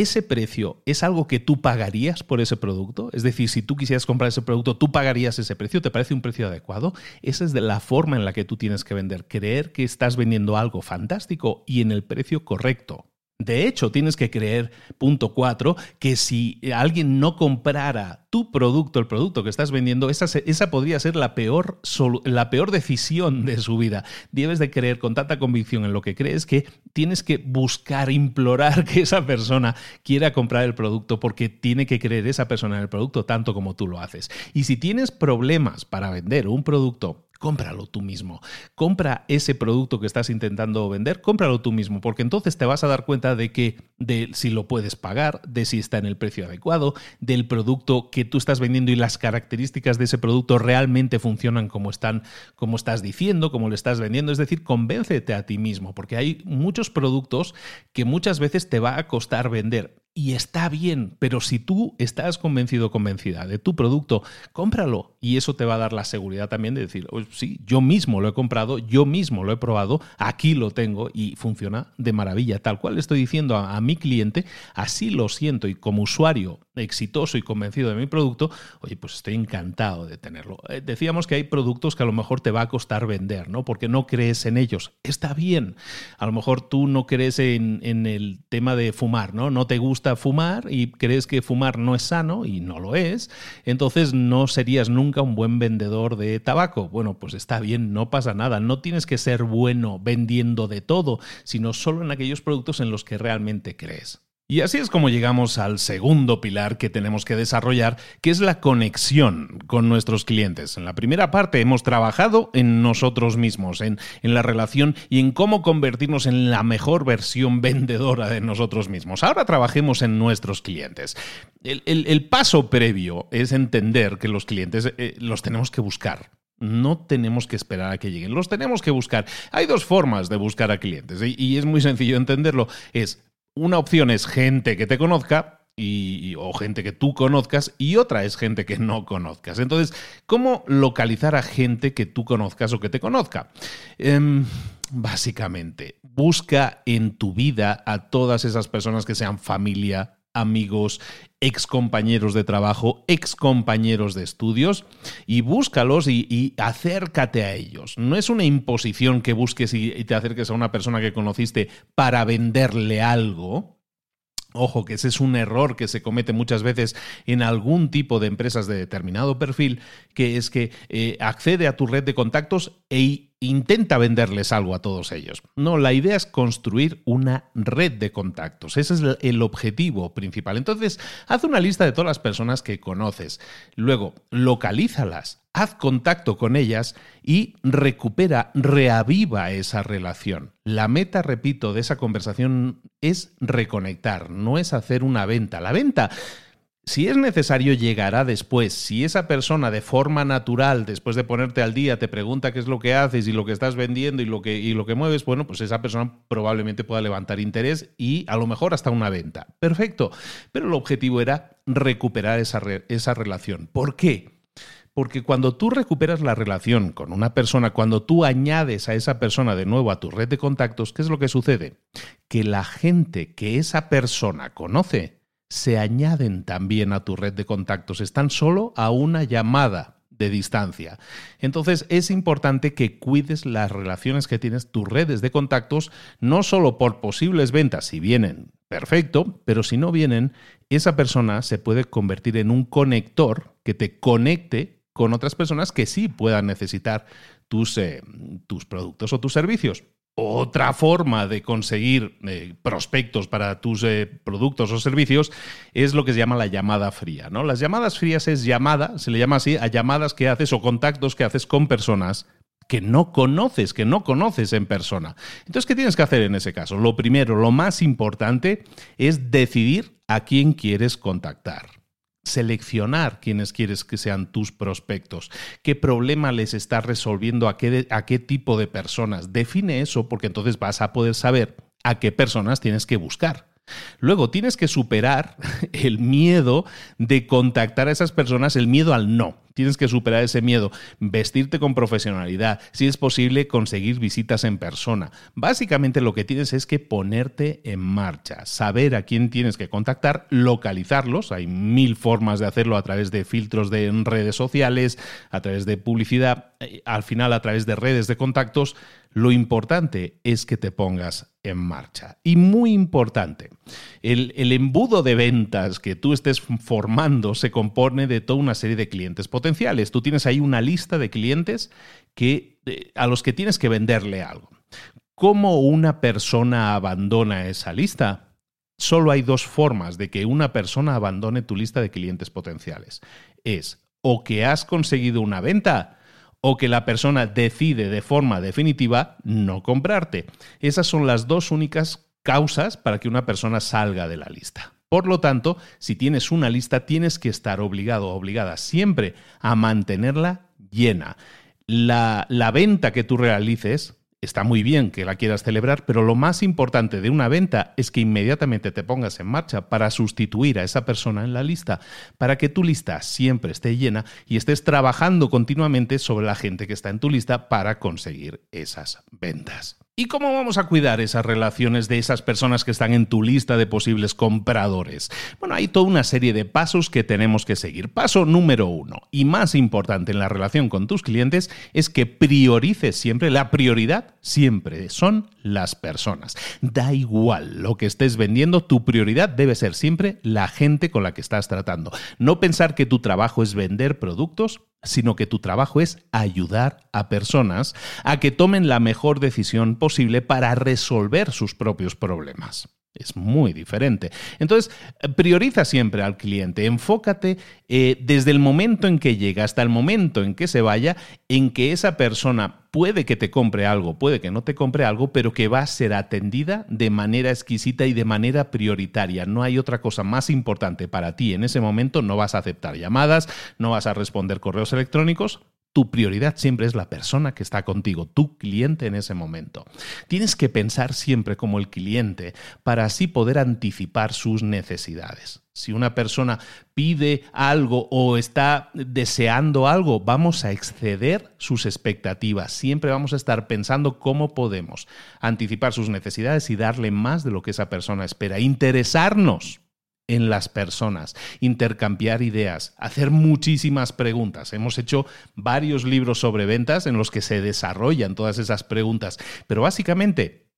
¿ese precio es algo que tú pagarías por ese producto? Es decir, si tú quisieras comprar ese producto, ¿tú pagarías ese precio? ¿Te parece un precio adecuado? Esa es la forma en la que tú tienes que vender. Creer que estás vendiendo algo fantástico y en el precio correcto. De hecho, tienes que creer, punto cuatro, que si alguien no comprara tu producto, el producto que estás vendiendo, esa, podría ser la peor, la peor decisión de su vida. Debes de creer con tanta convicción en lo que crees que tienes que buscar, implorar que esa persona quiera comprar el producto porque tiene que creer esa persona en el producto tanto como tú lo haces. Y si tienes problemas para vender un producto cómpralo tú mismo. Compra ese producto que estás intentando vender, cómpralo tú mismo, porque entonces te vas a dar cuenta de que de si lo puedes pagar, de si está en el precio adecuado, del producto que tú estás vendiendo y las características de ese producto realmente funcionan como están, como estás diciendo, como le estás vendiendo, es decir, convéncete a ti mismo, porque hay muchos productos que muchas veces te va a costar vender y está bien, pero si tú estás convencido convencida de tu producto, cómpralo y eso te va a dar la seguridad también de decir, oh, sí, yo mismo lo he comprado, yo mismo lo he probado, aquí lo tengo y funciona de maravilla. Tal cual estoy diciendo a, a mi cliente, así lo siento y como usuario exitoso y convencido de mi producto, oye, pues estoy encantado de tenerlo. Eh, decíamos que hay productos que a lo mejor te va a costar vender, ¿no? Porque no crees en ellos. Está bien. A lo mejor tú no crees en, en el tema de fumar, ¿no? No te gusta fumar y crees que fumar no es sano y no lo es. Entonces no serías nunca un buen vendedor de tabaco. Bueno, pues está bien, no pasa nada. No tienes que ser bueno vendiendo de todo, sino solo en aquellos productos en los que realmente crees. Y así es como llegamos al segundo pilar que tenemos que desarrollar, que es la conexión con nuestros clientes. En la primera parte hemos trabajado en nosotros mismos, en, la relación y en cómo convertirnos en la mejor versión vendedora de nosotros mismos. Ahora trabajemos en nuestros clientes. El, paso previo es entender que los clientes eh, los tenemos que buscar. No tenemos que esperar a que lleguen, los tenemos que buscar. Hay dos formas de buscar a clientes y es muy sencillo entenderlo. Es una opción es gente que te conozca y, o gente que tú conozcas y otra es gente que no conozcas. Entonces, ¿cómo localizar a gente que tú conozcas o que te conozca? Em, básicamente, busca en tu vida a todas esas personas que sean familia, amigos, ex compañeros de trabajo, ex compañeros de estudios, y búscalos y, acércate a ellos. No es una imposición que busques y, te acerques a una persona que conociste para venderle algo. Ojo, que ese es un error que se comete muchas veces en algún tipo de empresas de determinado perfil, que es que eh, accede a tu red de contactos e intenta venderles algo a todos ellos. No, la idea es construir una red de contactos. Ese es el objetivo principal. Entonces, haz una lista de todas las personas que conoces. Luego, localízalas, haz contacto con ellas y recupera, reaviva esa relación. La meta, repito, de esa conversación es reconectar, no es hacer una venta. La venta Si es necesario, llegará después. Si esa persona de forma natural, después de ponerte al día, te pregunta qué es lo que haces y lo que estás vendiendo y lo que, y lo que mueves, bueno, pues esa persona probablemente pueda levantar interés y a lo mejor hasta una venta. Perfecto. Pero el objetivo era recuperar esa, esa relación. ¿Por qué? Porque cuando tú recuperas la relación con una persona, cuando tú añades a esa persona de nuevo a tu red de contactos, ¿qué es lo que sucede? Que la gente que esa persona conoce se añaden también a tu red de contactos, están solo a una llamada de distancia. Entonces es importante que cuides las relaciones que tienes, tus redes de contactos, no solo por posibles ventas, si vienen, perfecto, pero si no vienen, esa persona se puede convertir en un conector que te conecte con otras personas que sí puedan necesitar tus, eh, tus productos o tus servicios. Otra forma de conseguir eh, prospectos para tus eh, productos o servicios es lo que se llama la llamada fría. ¿no? Las llamadas frías es llamada, se le llama así, a llamadas que haces o contactos que haces con personas que no conoces, que no conoces en persona. Entonces, ¿qué tienes que hacer en ese caso? Lo primero, lo más importante es decidir a quién quieres contactar seleccionar quiénes quieres que sean tus prospectos, qué problema les estás resolviendo, a qué, a qué tipo de personas. Define eso porque entonces vas a poder saber a qué personas tienes que buscar. Luego tienes que superar el miedo de contactar a esas personas, el miedo al no. Tienes que superar ese miedo, vestirte con profesionalidad, si es posible conseguir visitas en persona. Básicamente lo que tienes es que ponerte en marcha, saber a quién tienes que contactar, localizarlos. Hay mil formas de hacerlo a través de filtros de redes sociales, a través de publicidad, eh, al final a través de redes de contactos. Lo importante es que te pongas en marcha. Y muy importante, el, el, embudo de ventas que tú estés formando se compone de toda una serie de clientes potenciales. Tú tienes ahí una lista de clientes que, a los que tienes que venderle algo. ¿Cómo una persona abandona esa lista? Solo hay dos formas de que una persona abandone tu lista de clientes potenciales. Es o que has conseguido una venta, o que la persona decide de forma definitiva no comprarte. Esas son las dos únicas causas para que una persona salga de la lista. Por lo tanto, si tienes una lista, tienes que estar obligado o obligada siempre a mantenerla llena. La, la venta que tú realices está muy bien que la quieras celebrar, pero lo más importante de una venta es que inmediatamente te pongas en marcha para sustituir a esa persona en la lista, para que tu lista siempre esté llena y estés trabajando continuamente sobre la gente que está en tu lista para conseguir esas ventas. ¿Y cómo vamos a cuidar esas relaciones de esas personas que están en tu lista de posibles compradores? Bueno, hay toda una serie de pasos que tenemos que seguir. Paso número uno, y más importante en la relación con tus clientes, es que priorices siempre, la prioridad siempre son las personas. Da igual lo que estés vendiendo, tu prioridad debe ser siempre la gente con la que estás tratando. No pensar que tu trabajo es vender productos sino que tu trabajo es ayudar a personas a que tomen la mejor decisión posible para resolver sus propios problemas. Es muy diferente. Entonces, prioriza siempre al cliente, enfócate eh, desde el momento en que llega hasta el momento en que se vaya, en que esa persona puede que te compre algo, puede que no te compre algo, pero que va a ser atendida de manera exquisita y de manera prioritaria. No hay otra cosa más importante para ti en ese momento. No vas a aceptar llamadas, no vas a responder correos electrónicos, tu prioridad siempre es la persona que está contigo, tu cliente en ese momento. Tienes que pensar siempre como el cliente para así poder anticipar sus necesidades. Si una persona pide algo o está deseando algo, vamos a exceder sus expectativas. Siempre vamos a estar pensando cómo podemos anticipar sus necesidades y darle más de lo que esa persona espera. Interesarnos en las personas, intercambiar ideas, hacer muchísimas preguntas. Hemos hecho varios libros sobre ventas en los que se desarrollan todas esas preguntas, pero básicamente,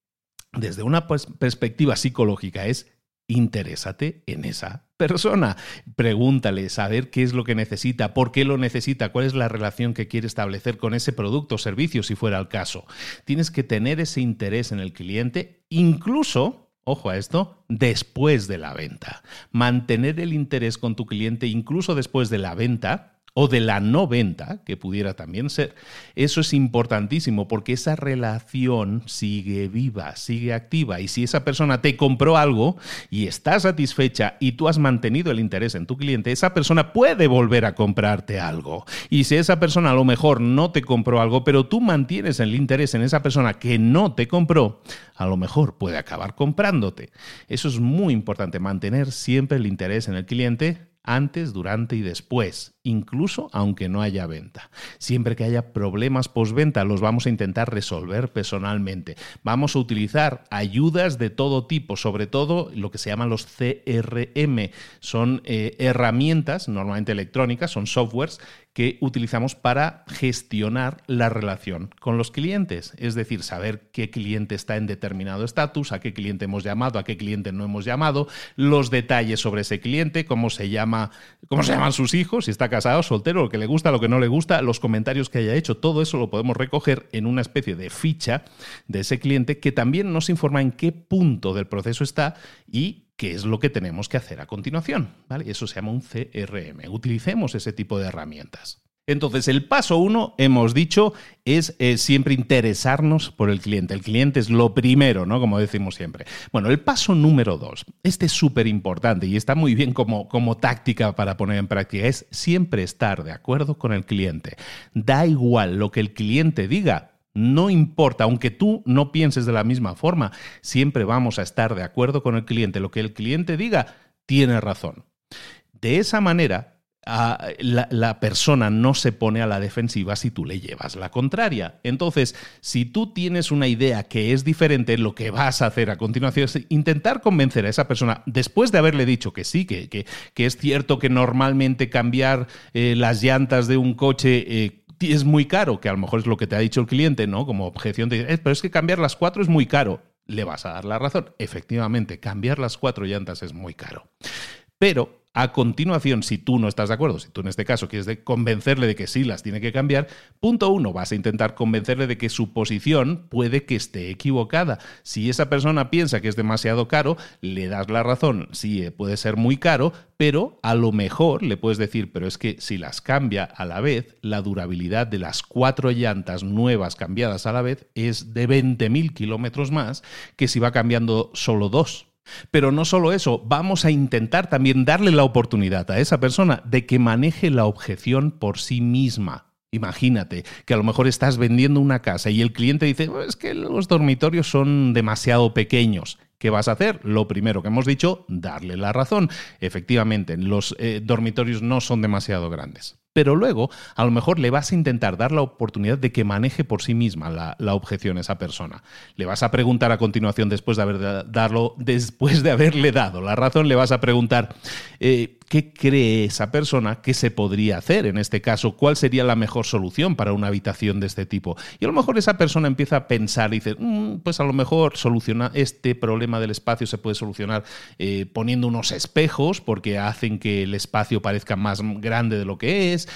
desde una perspectiva psicológica, es interésate en esa persona. Pregúntale, saber qué es lo que necesita, por qué lo necesita, cuál es la relación que quiere establecer con ese producto o servicio, si fuera el caso. Tienes que tener ese interés en el cliente, incluso ojo a esto, después de la venta. Mantener el interés con tu cliente incluso después de la venta o de la no venta, que pudiera también ser, eso es importantísimo porque esa relación sigue viva, sigue activa. Y si esa persona te compró algo y está satisfecha y tú has mantenido el interés en tu cliente, esa persona puede volver a comprarte algo. Y si esa persona a lo mejor no te compró algo, pero tú mantienes el interés en esa persona que no te compró, a lo mejor puede acabar comprándote. Eso es muy importante, mantener siempre el interés en el cliente antes, durante y después, incluso aunque no haya venta. Siempre que haya problemas postventa, los vamos a intentar resolver personalmente. Vamos a utilizar ayudas de todo tipo, sobre todo lo que se llaman los CRM. Son eh, herramientas, normalmente electrónicas, son softwares que utilizamos para gestionar la relación con los clientes. Es decir, saber qué cliente está en determinado estatus, a qué cliente hemos llamado, a qué cliente no hemos llamado, los detalles sobre ese cliente, cómo se llama, cómo se llaman sus hijos, si está casado, soltero, lo que le gusta, lo que no le gusta, los comentarios que haya hecho, todo eso lo podemos recoger en una especie de ficha de ese cliente que también nos informa en qué punto del proceso está y qué es lo que tenemos que hacer a continuación. ¿vale? Eso se llama un CRM. Utilicemos ese tipo de herramientas. Entonces, el paso uno, hemos dicho, es eh, siempre interesarnos por el cliente. El cliente es lo primero, ¿no? Como decimos siempre. Bueno, el paso número dos, este es súper importante y está muy bien como, como táctica para poner en práctica, es siempre estar de acuerdo con el cliente. Da igual lo que el cliente diga, no importa, aunque tú no pienses de la misma forma, siempre vamos a estar de acuerdo con el cliente. Lo que el cliente diga, tiene razón. De esa manera, la, persona no se pone a la defensiva si tú le llevas la contraria. Entonces, si tú tienes una idea que es diferente, lo que vas a hacer a continuación es intentar convencer a esa persona, después de haberle dicho que sí, que, que, es cierto que normalmente cambiar eh, las llantas de un coche... Eh, es muy caro, que a lo mejor es lo que te ha dicho el cliente, ¿no? Como objeción de, eh, pero es que cambiar las cuatro es muy caro. Le vas a dar la razón. Efectivamente, cambiar las cuatro llantas es muy caro. Pero a continuación, si tú no estás de acuerdo, si tú en este caso quieres convencerle de que sí las tiene que cambiar, punto uno, vas a intentar convencerle de que su posición puede que esté equivocada. Si esa persona piensa que es demasiado caro, le das la razón, sí, eh, puede ser muy caro, pero a lo mejor le puedes decir, pero es que si las cambia a la vez, la durabilidad de las cuatro llantas nuevas cambiadas a la vez es de 20.000 kilómetros más que si va cambiando solo dos. Pero no solo eso, vamos a intentar también darle la oportunidad a esa persona de que maneje la objeción por sí misma. Imagínate que a lo mejor estás vendiendo una casa y el cliente dice, es que los dormitorios son demasiado pequeños. ¿Qué vas a hacer? Lo primero que hemos dicho, darle la razón. Efectivamente, los eh, dormitorios no son demasiado grandes pero luego a lo mejor le vas a intentar dar la oportunidad de que maneje por sí misma la, objeción a esa persona. Le vas a preguntar a continuación, después de, haber darlo, después de haberle dado la razón, le vas a preguntar eh, qué cree esa persona que se podría hacer en este caso, cuál sería la mejor solución para una habitación de este tipo. Y a lo mejor esa persona empieza a pensar y dice, mm, pues a lo mejor soluciona este problema del espacio se puede solucionar eh, poniendo unos espejos porque hacen que el espacio parezca más grande de lo que es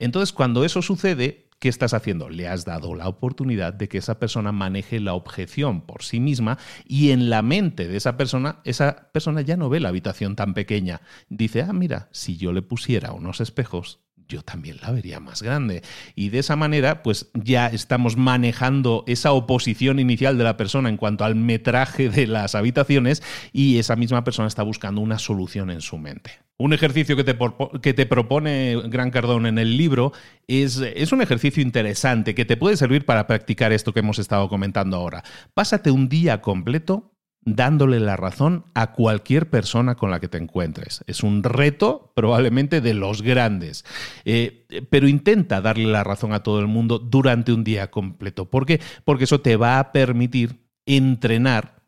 entonces, cuando eso sucede, ¿qué estás haciendo? Le has dado la oportunidad de que esa persona maneje la objeción por sí misma y en la mente de esa persona, esa persona ya no ve la habitación tan pequeña. Dice, ah, mira, si yo le pusiera unos espejos, yo también la vería más grande. Y de esa manera, pues ya estamos manejando esa oposición inicial de la persona en cuanto al metraje de las habitaciones y esa misma persona está buscando una solución en su mente. Un ejercicio que te, que te propone Gran Cardón en el libro es, es, un ejercicio interesante que te puede servir para practicar esto que hemos estado comentando ahora. Pásate un día completo dándole la razón a cualquier persona con la que te encuentres. Es un reto probablemente de los grandes, eh, pero intenta darle la razón a todo el mundo durante un día completo. ¿Por qué? Porque eso te va a permitir entrenar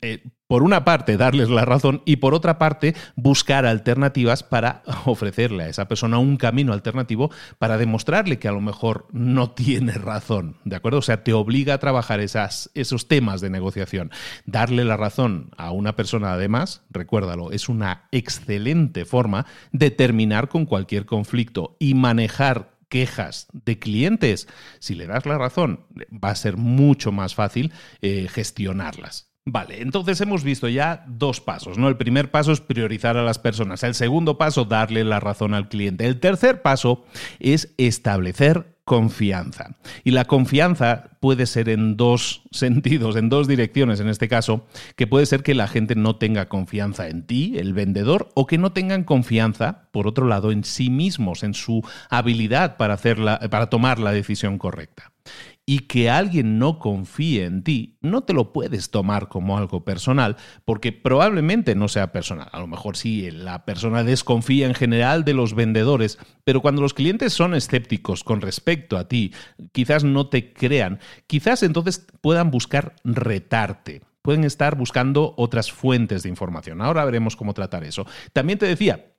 eh, por una parte, darles la razón y por otra parte, buscar alternativas para ofrecerle a esa persona un camino alternativo para demostrarle que a lo mejor no tiene razón, ¿de acuerdo? O sea, te obliga a trabajar esos temas de negociación. Darle la razón a una persona, además, recuérdalo, es una excelente forma de terminar con cualquier conflicto y manejar quejas de clientes, si le das la razón, va a ser mucho más fácil eh, gestionarlas. Vale, entonces hemos visto ya dos pasos, ¿no? El primer paso es priorizar a las personas, el segundo paso darle la razón al cliente, el tercer paso es establecer confianza. Y la confianza puede ser en dos sentidos, en dos direcciones en este caso, que puede ser que la gente no tenga confianza en ti, el vendedor, o que no tengan confianza, por otro lado, en sí mismos, en su habilidad para, para tomar la decisión correcta y que alguien no confíe en ti, no te lo puedes tomar como algo personal, porque probablemente no sea personal. A lo mejor sí, la persona desconfía en general de los vendedores, pero cuando los clientes son escépticos con respecto a ti, quizás no te crean, quizás entonces puedan buscar retarte pueden estar buscando otras fuentes de información. Ahora veremos cómo tratar eso. También te decía,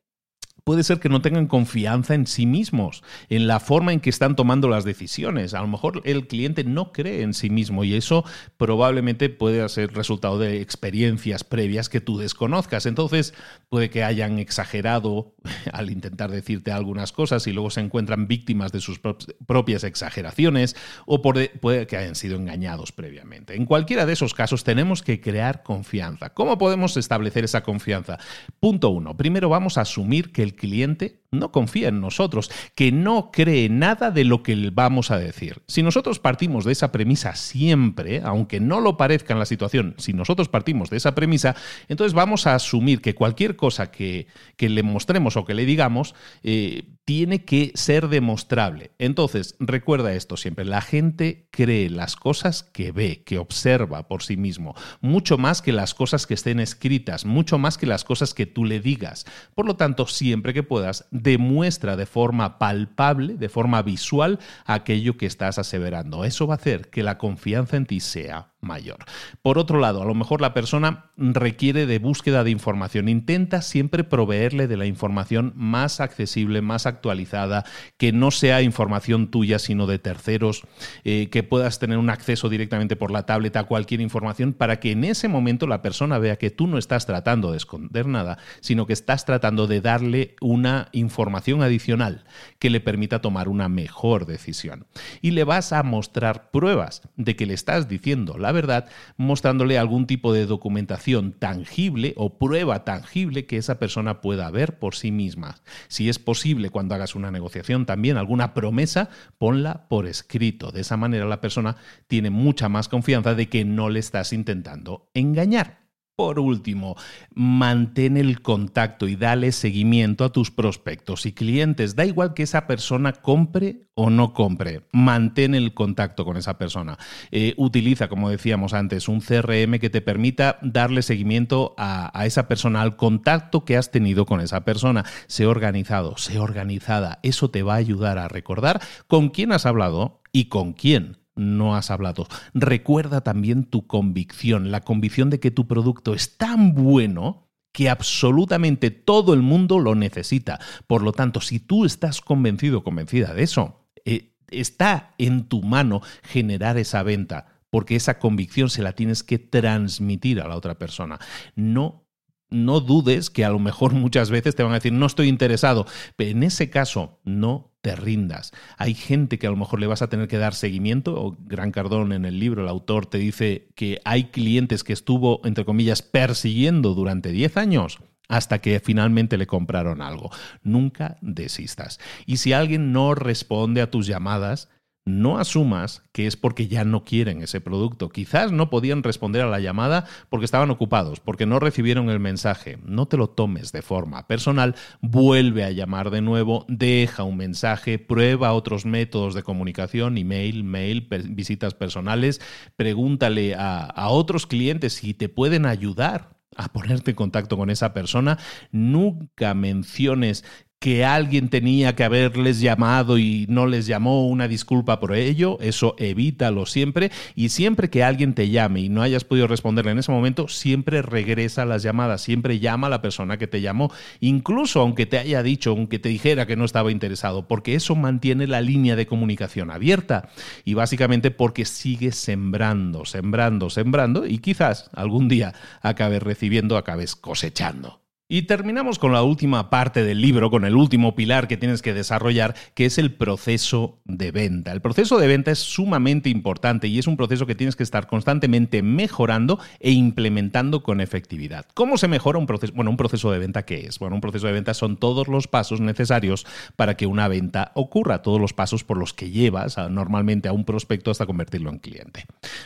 puede ser que no tengan confianza en sí mismos, en la forma en que están tomando las decisiones. A lo mejor el cliente no cree en sí mismo y eso probablemente puede ser resultado de experiencias previas que tú desconozcas. Entonces puede que hayan exagerado al intentar decirte algunas cosas y luego se encuentran víctimas de sus propias exageraciones o puede que hayan sido engañados previamente. En cualquiera de esos casos tenemos que crear confianza. ¿Cómo podemos establecer esa confianza? Punto uno. Primero vamos a asumir que el cliente no confía en nosotros, que no cree nada de lo que le vamos a decir. Si nosotros partimos de esa premisa siempre, aunque no lo parezca en la situación, si nosotros partimos de esa premisa, entonces vamos a asumir que cualquier cosa que, que le mostremos o que le digamos eh, tiene que ser demostrable. Entonces, recuerda esto siempre, la gente cree las cosas que ve, que observa por sí mismo, mucho más que las cosas que estén escritas, mucho más que las cosas que tú le digas. Por lo tanto, siempre que puedas, demuestra de forma palpable, de forma visual, aquello que estás aseverando. Eso va a hacer que la confianza en ti sea mayor. Por otro lado, a lo mejor la persona requiere de búsqueda de información. Intenta siempre proveerle de la información más accesible, más actualizada, que no sea información tuya, sino de terceros, eh, que puedas tener un acceso directamente por la tablet a cualquier información para que en ese momento la persona vea que tú no estás tratando de esconder nada, sino que estás tratando de darle una información adicional que le permita tomar una mejor decisión. Y le vas a mostrar pruebas de que le estás diciendo la verdad, mostrándole algún tipo de documentación tangible o prueba tangible que esa persona pueda ver por sí misma. Si es posible, cuando hagas una negociación también alguna promesa, ponla por escrito. De esa manera la persona tiene mucha más confianza de que no le estás intentando engañar. Por último, mantén el contacto y dale seguimiento a tus prospectos y clientes. Da igual que esa persona compre o no compre, mantén el contacto con esa persona. Eh, utiliza, como decíamos antes, un CRM que te permita darle seguimiento a, a esa persona, al contacto que has tenido con esa persona. Sé organizado, sé organizada. Eso te va a ayudar a recordar con quién has hablado y con quién no has hablado. Recuerda también tu convicción, la convicción de que tu producto es tan bueno que absolutamente todo el mundo lo necesita. Por lo tanto, si tú estás convencido convencida de eso, eh, está en tu mano generar esa venta, porque esa convicción se la tienes que transmitir a la otra persona. No no dudes que a lo mejor muchas veces te van a decir no estoy interesado, pero en ese caso no te rindas. Hay gente que a lo mejor le vas a tener que dar seguimiento. O Gran Cardón en el libro, el autor te dice que hay clientes que estuvo, entre comillas, persiguiendo durante 10 años hasta que finalmente le compraron algo. Nunca desistas. Y si alguien no responde a tus llamadas, no asumas que es porque ya no quieren ese producto. Quizás no podían responder a la llamada porque estaban ocupados, porque no recibieron el mensaje. No te lo tomes de forma personal, vuelve a llamar de nuevo, deja un mensaje, prueba otros métodos de comunicación, email, mail, visitas personales, pregúntale a, a otros clientes si te pueden ayudar a ponerte en contacto con esa persona, nunca menciones que alguien tenía que haberles llamado y no les llamó una disculpa por ello, eso evítalo siempre y siempre que alguien te llame y no hayas podido responderle en ese momento, siempre regresa las llamadas, siempre llama a la persona que te llamó, incluso aunque te haya dicho, aunque te dijera que no estaba interesado, porque eso mantiene la línea de comunicación abierta y básicamente porque sigues sembrando, sembrando, sembrando y quizás algún día acabes recibiendo, acabes cosechando. Y terminamos con la última parte del libro, con el último pilar que tienes que desarrollar, que es el proceso de venta. El proceso de venta es sumamente importante y es un proceso que tienes que estar constantemente mejorando e implementando con efectividad. ¿Cómo se mejora un proceso? Bueno, un proceso de venta, ¿qué es? Bueno, un proceso de venta son todos los pasos necesarios para que una venta ocurra, todos los pasos por los que llevas normalmente a un prospecto hasta convertirlo en cliente.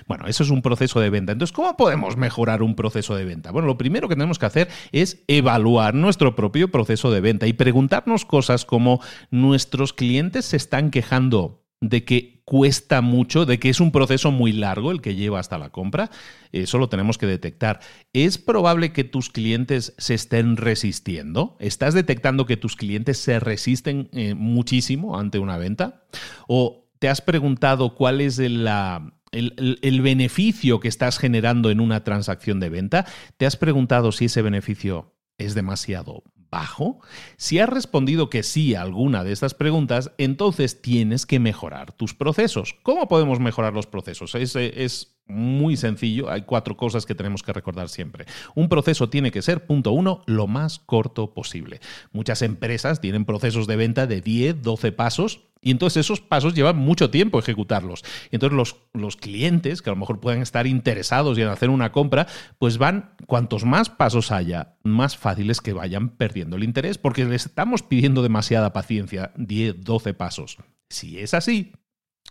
Bueno, eso es un proceso de venta. Entonces, ¿cómo podemos mejorar un proceso de venta? Bueno, lo primero que tenemos que hacer es evaluar evaluar nuestro propio proceso de venta y preguntarnos cosas como nuestros clientes se están quejando de que cuesta mucho, de que es un proceso muy largo el que lleva hasta la compra. Eso lo tenemos que detectar. ¿Es probable que tus clientes se estén resistiendo? ¿Estás detectando que tus clientes se resisten eh, muchísimo ante una venta? ¿O te has preguntado cuál es el, beneficio que estás generando en una transacción de venta? ¿Te has preguntado si ese beneficio es demasiado bajo? Si has respondido que sí a alguna de estas preguntas, entonces tienes que mejorar tus procesos. ¿Cómo podemos mejorar los procesos? Es, es muy sencillo, hay cuatro cosas que tenemos que recordar siempre. Un proceso tiene que ser, punto uno, lo más corto posible. Muchas empresas tienen procesos de venta de 10, 12 pasos y entonces esos pasos llevan mucho tiempo ejecutarlos. Y entonces los, los, clientes, que a lo mejor pueden estar interesados en hacer una compra, pues van, cuantos más pasos haya, más fácil es que vayan perdiendo el interés, porque les estamos pidiendo demasiada paciencia, 10, 12 pasos. Si es así,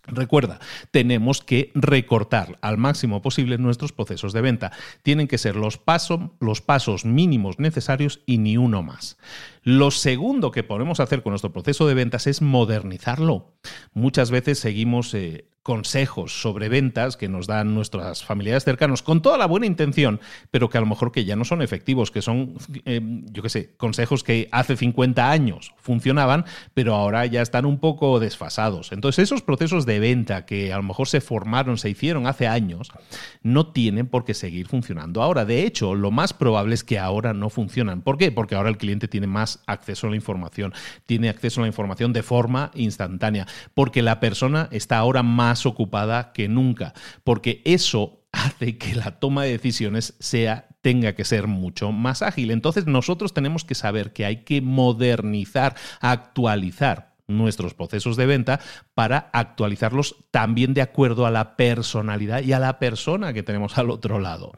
Recuerda, tenemos que recortar al máximo posible nuestros procesos de venta. Tienen que ser los, los pasos mínimos necesarios y ni uno más. Lo segundo que podemos hacer con nuestro proceso de ventas es modernizarlo. Muchas veces seguimos eh, consejos sobre ventas que nos dan nuestras familiares cercanos con toda la buena intención, pero que a lo mejor que ya no son efectivos, que son, eh, yo qué sé, consejos que hace 50 años funcionaban, pero ahora ya están un poco desfasados. Entonces esos procesos de venta que a lo mejor se formaron, se hicieron hace años, no tienen por qué seguir funcionando ahora. De hecho, lo más probable es que ahora no funcionan. ¿Por qué? Porque ahora el cliente tiene más acceso a la información, tiene acceso a la información de forma instantánea, porque la persona está ahora más ocupada que nunca, porque eso hace que la toma de decisiones sea tenga que ser mucho más ágil. Entonces nosotros tenemos que saber que hay que modernizar, actualizar nuestros procesos de venta para actualizarlos también de acuerdo a la personalidad y a la persona que tenemos al otro lado.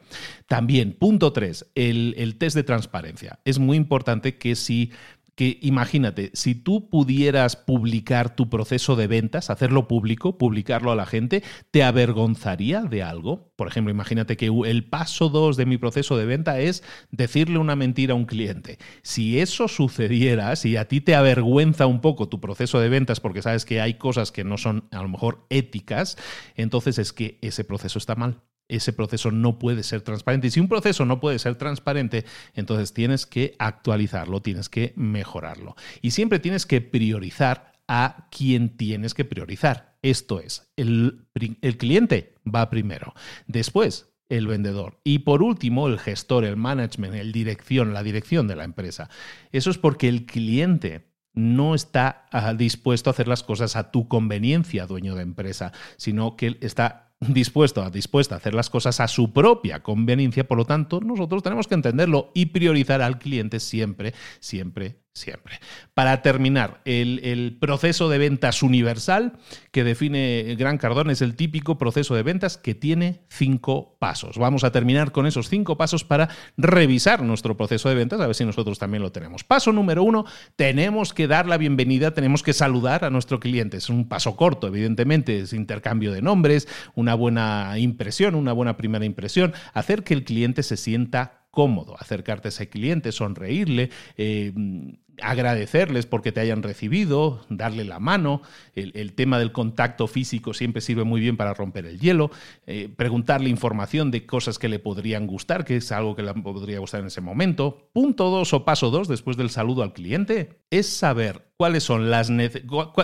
También, punto 3, el, el test de transparencia. Es muy importante que si que imagínate, si tú pudieras publicar tu proceso de ventas, hacerlo público, publicarlo a la gente, ¿te avergonzaría de algo? Por ejemplo, imagínate que el paso 2 de mi proceso de venta es decirle una mentira a un cliente. Si eso sucediera, si a ti te avergüenza un poco tu proceso de ventas porque sabes que hay cosas que no son a lo mejor éticas, entonces es que ese proceso está mal ese proceso no puede ser transparente. Y si un proceso no puede ser transparente, entonces tienes que actualizarlo, tienes que mejorarlo. Y siempre tienes que priorizar a quien tienes que priorizar. Esto es, el, el cliente va primero. Después, el vendedor. Y por último, el gestor, el management, el dirección, la dirección de la empresa. Eso es porque el cliente no está ah, dispuesto a hacer las cosas a tu conveniencia, dueño de empresa, sino que está dispuesto a, dispuesta a hacer las cosas a su propia conveniencia, por lo tanto, nosotros tenemos que entenderlo y priorizar al cliente siempre, siempre, siempre. Para terminar, el, proceso de ventas universal que define Gran Cardón es el típico proceso de ventas que tiene cinco pasos. Vamos a terminar con esos cinco pasos para revisar nuestro proceso de ventas, a ver si nosotros también lo tenemos. Paso número uno, tenemos que dar la bienvenida, tenemos que saludar a nuestro cliente. Es un paso corto, evidentemente, es intercambio de nombres, una buena impresión, una buena primera impresión, hacer que el cliente se sienta cómodo, acercarte a ese cliente, sonreírle, eh, agradecerles porque te hayan recibido, darle la mano. El, tema del contacto físico siempre sirve muy bien para romper el hielo. Eh, preguntarle información de cosas que le podrían gustar, que es algo que le podría gustar en ese momento. Punto dos o paso dos, después del saludo al cliente, es saber cuáles son las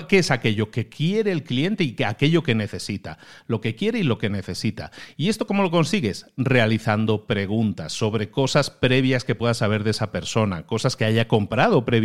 qué es aquello que quiere el cliente y aquello que necesita, lo que quiere y lo que necesita. ¿Y esto cómo lo consigues? Realizando preguntas sobre cosas previas que puedas saber de esa persona, cosas que haya comprado previamente,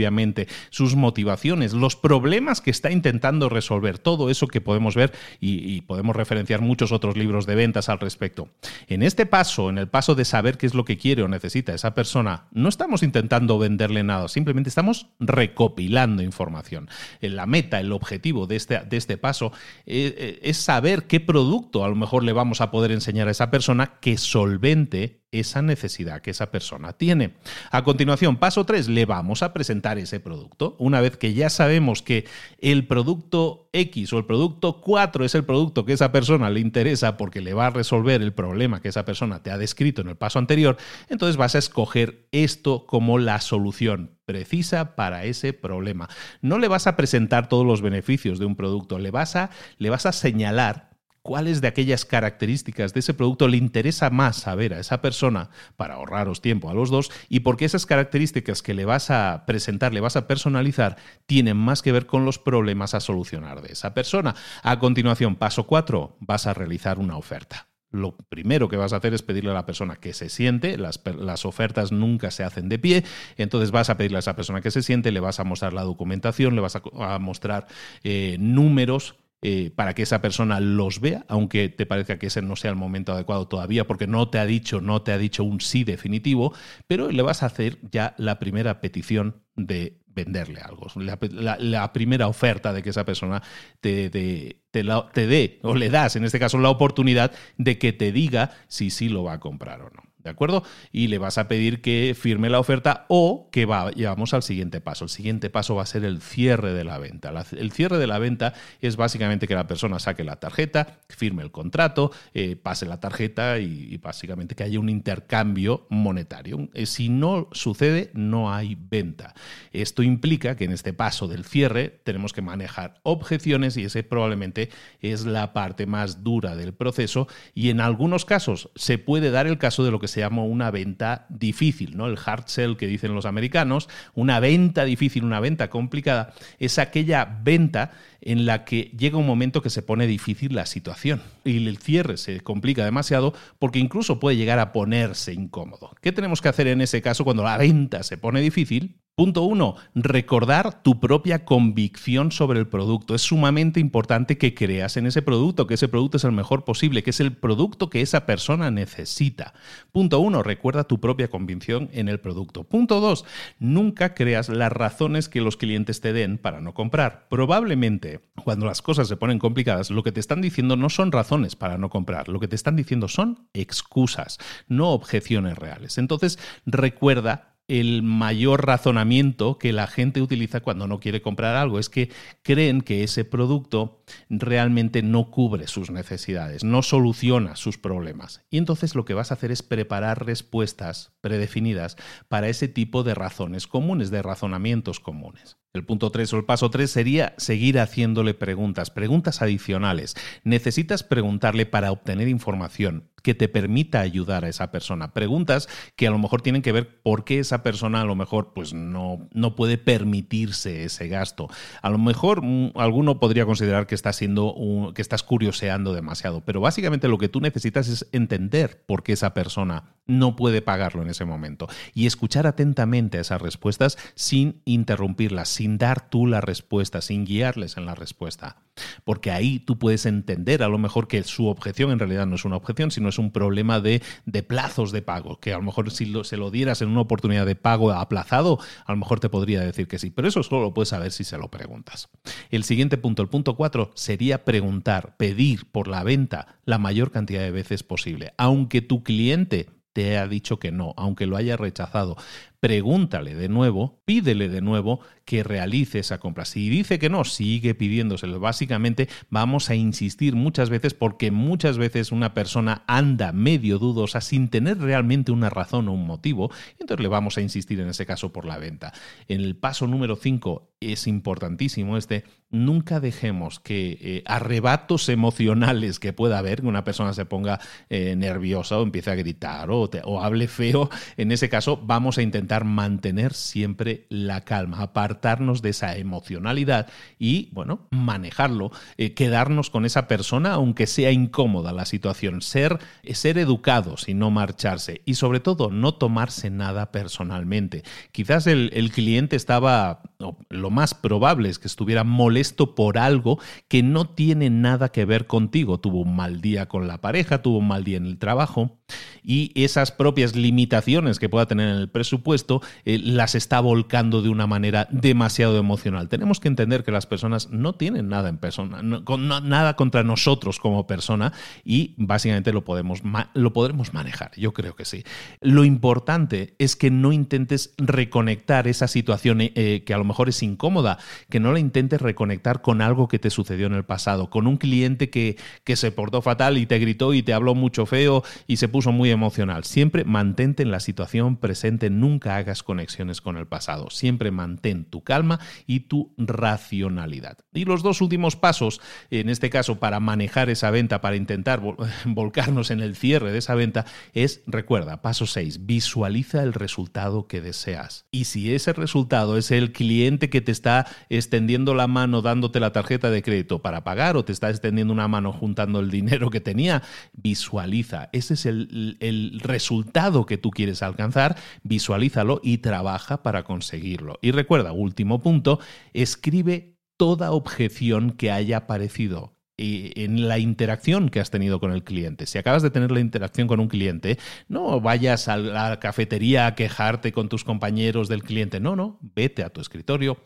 sus motivaciones, los problemas que está intentando resolver, todo eso que podemos ver y, podemos referenciar muchos otros libros de ventas al respecto. En este paso, en el paso de saber qué es lo que quiere o necesita esa persona, no estamos intentando venderle nada, simplemente estamos recopilando información información. La meta, el objetivo de este, de este paso eh, eh, es saber qué producto a lo mejor le vamos a poder enseñar a esa persona que solvente esa necesidad que esa persona tiene. A continuación, paso 3, le vamos a presentar ese producto. Una vez que ya sabemos que el producto X o el producto 4 es el producto que esa persona le interesa porque le va a resolver el problema que esa persona te ha descrito en el paso anterior, entonces vas a escoger esto como la solución precisa para ese problema. No le vas a presentar todos los beneficios de un producto, le vas a, le vas a señalar cuáles de aquellas características de ese producto le interesa más saber a esa persona para ahorraros tiempo a los dos y porque esas características que le vas a presentar, le vas a personalizar, tienen más que ver con los problemas a solucionar de esa persona. A continuación, paso 4, vas a realizar una oferta lo primero que vas a hacer es pedirle a la persona que se siente, las, ofertas nunca se hacen de pie, entonces vas a pedirle a esa persona que se siente, le vas a mostrar la documentación, le vas a, mostrar eh, números eh, para que esa persona los vea, aunque te parezca que ese no sea el momento adecuado todavía, porque no te ha dicho, no te ha dicho un sí definitivo, pero le vas a hacer ya la primera petición de venderle algo, la, primera oferta de que esa persona te, te, te dé o le das, en este caso, la oportunidad de que te diga si sí lo va a comprar o no. ¿De acuerdo? Y le vas a pedir que firme la oferta o que vayamos al siguiente paso. El siguiente paso va a ser el cierre de la venta. el cierre de la venta es básicamente que la persona saque la tarjeta, firme el contrato, eh, pase la tarjeta y, básicamente que haya un intercambio monetario. Eh, si no sucede, no hay venta. Esto implica que en este paso del cierre tenemos que manejar objeciones y ese probablemente es la parte más dura del proceso y en algunos casos se puede dar el caso de lo que se llama una venta difícil, ¿no? El hard sell que dicen los americanos, una venta difícil, una venta complicada, es aquella venta en la que llega un momento que se pone difícil la situación y el cierre se complica demasiado porque incluso puede llegar a ponerse incómodo. ¿Qué tenemos que hacer en ese caso cuando la venta se pone difícil? Punto uno, recordar tu propia convicción sobre el producto. Es sumamente importante que creas en ese producto, que ese producto es el mejor posible, que es el producto que esa persona necesita. Punto uno, recuerda tu propia convicción en el producto. Punto dos, nunca creas las razones que los clientes te den para no comprar. Probablemente cuando las cosas se ponen complicadas, lo que te están diciendo no son razones para no comprar, lo que te están diciendo son excusas, no objeciones reales. Entonces, recuerda el mayor razonamiento que la gente utiliza cuando no quiere comprar algo. Es que creen que ese producto realmente no cubre sus necesidades, no soluciona sus problemas. Y entonces lo que vas a hacer es preparar respuestas predefinidas para ese tipo de razones comunes, de razonamientos comunes. El punto 3 o el paso 3 sería seguir haciéndole preguntas, preguntas adicionales. Necesitas preguntarle para obtener información que te permita ayudar a esa persona. Preguntas que a lo mejor tienen que ver por qué esa persona a lo mejor pues no, no puede permitirse ese gasto. A lo mejor mm, alguno podría considerar que estás siendo que estás curioseando demasiado, pero básicamente lo que tú necesitas es entender por qué esa persona no puede pagarlo en ese momento y escuchar atentamente esas respuestas sin interrumpirlas, sin dar tú la respuesta, sin guiarles en la respuesta. Porque ahí tú puedes entender a lo mejor que su objeción en realidad no es una objeción, sino es un problema de, de plazos de pago, que a lo mejor si se lo dieras en una oportunidad de pago aplazado, a lo mejor te podría decir que sí, pero eso solo lo puedes saber si se lo preguntas. El siguiente punto, el punto 4, sería preguntar, pedir por la venta la mayor cantidad de veces posible, aunque tu cliente te ha dicho que no, aunque lo haya rechazado pregúntale de nuevo, pídele de nuevo que realice esa compra. Si dice que no, sigue pidiéndoselo. Básicamente vamos a insistir muchas veces porque muchas veces una persona anda medio dudosa sin tener realmente una razón o un motivo, entonces le vamos a insistir en ese caso por la venta. En el paso número 5 es importantísimo este, nunca dejemos que eh, arrebatos emocionales que pueda haber, que una persona se ponga eh, nerviosa o empiece a gritar o, o hable feo, en ese caso vamos a intentar mantener siempre la calma. A apartarnos de esa emocionalidad y, bueno, manejarlo, eh, quedarnos con esa persona aunque sea incómoda la situación, ser, ser educados y no marcharse y sobre todo no tomarse nada personalmente. Quizás el, cliente estaba, lo más probable es que estuviera molesto por algo que no tiene nada que ver contigo. Tuvo un mal día con la pareja, tuvo un mal día en el trabajo y esas propias limitaciones que pueda tener en el presupuesto eh, las está volcando de una manera demasiado emocional. Tenemos que entender que las personas no tienen nada en persona, nada contra nosotros como persona y básicamente lo podemos lo podremos manejar. Yo creo que sí. Lo importante es que no intentes reconectar esa situación eh, que a lo mejor es incómoda, que no la intentes reconectar con algo que te sucedió en el pasado, con un cliente que, que se portó fatal y te gritó y te habló mucho feo y se puso muy emocional. Siempre mantente en la situación presente, nunca hagas conexiones con el pasado. Siempre mantén tu calma y tu racionalidad. Y los dos últimos pasos, en este caso para manejar esa venta, para intentar volcarnos en el cierre de esa venta, es, recuerda, paso 6, visualiza el resultado que deseas. Y si ese resultado es el cliente que te está extendiendo la mano dándote la tarjeta de crédito para pagar o te está extendiendo una mano juntando el dinero que tenía, visualiza. Ese es el resultado que tú quieres alcanzar, visualízalo y trabaja para conseguirlo. Y recuerda, último punto, escribe toda objeción que haya aparecido eh, en la interacción que has tenido con el cliente. Si acabas de tener la interacción con un cliente, no vayas a la cafetería a quejarte con tus compañeros del cliente. No, no, vete a tu escritorio,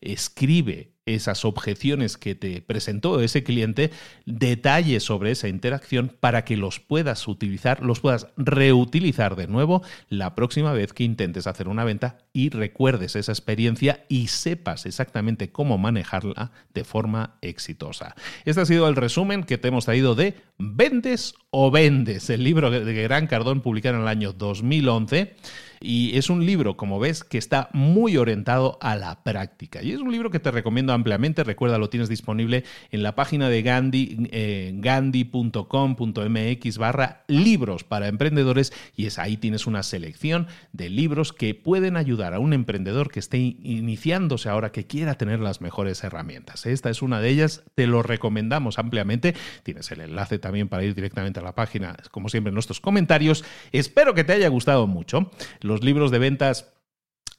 escribe esas objeciones que te presentó ese cliente, detalles sobre esa interacción para que los puedas utilizar, los puedas reutilizar de nuevo la próxima vez que intentes hacer una venta y recuerdes esa experiencia y sepas exactamente cómo manejarla de forma exitosa. Este ha sido el resumen que te hemos traído de Vendes o Vendes, el libro de Gran Cardón publicado en el año 2011. Y es un libro, como ves, que está muy orientado a la práctica. Y es un libro que te recomiendo ampliamente. Recuerda, lo tienes disponible en la página de Gandhi, eh, gandhi.com.mx barra libros para emprendedores. Y es ahí tienes una selección de libros que pueden ayudar a un emprendedor que esté iniciándose ahora, que quiera tener las mejores herramientas. Esta es una de ellas. Te lo recomendamos ampliamente. Tienes el enlace también para ir directamente a la página, como siempre, en nuestros comentarios. Espero que te haya gustado mucho los libros de ventas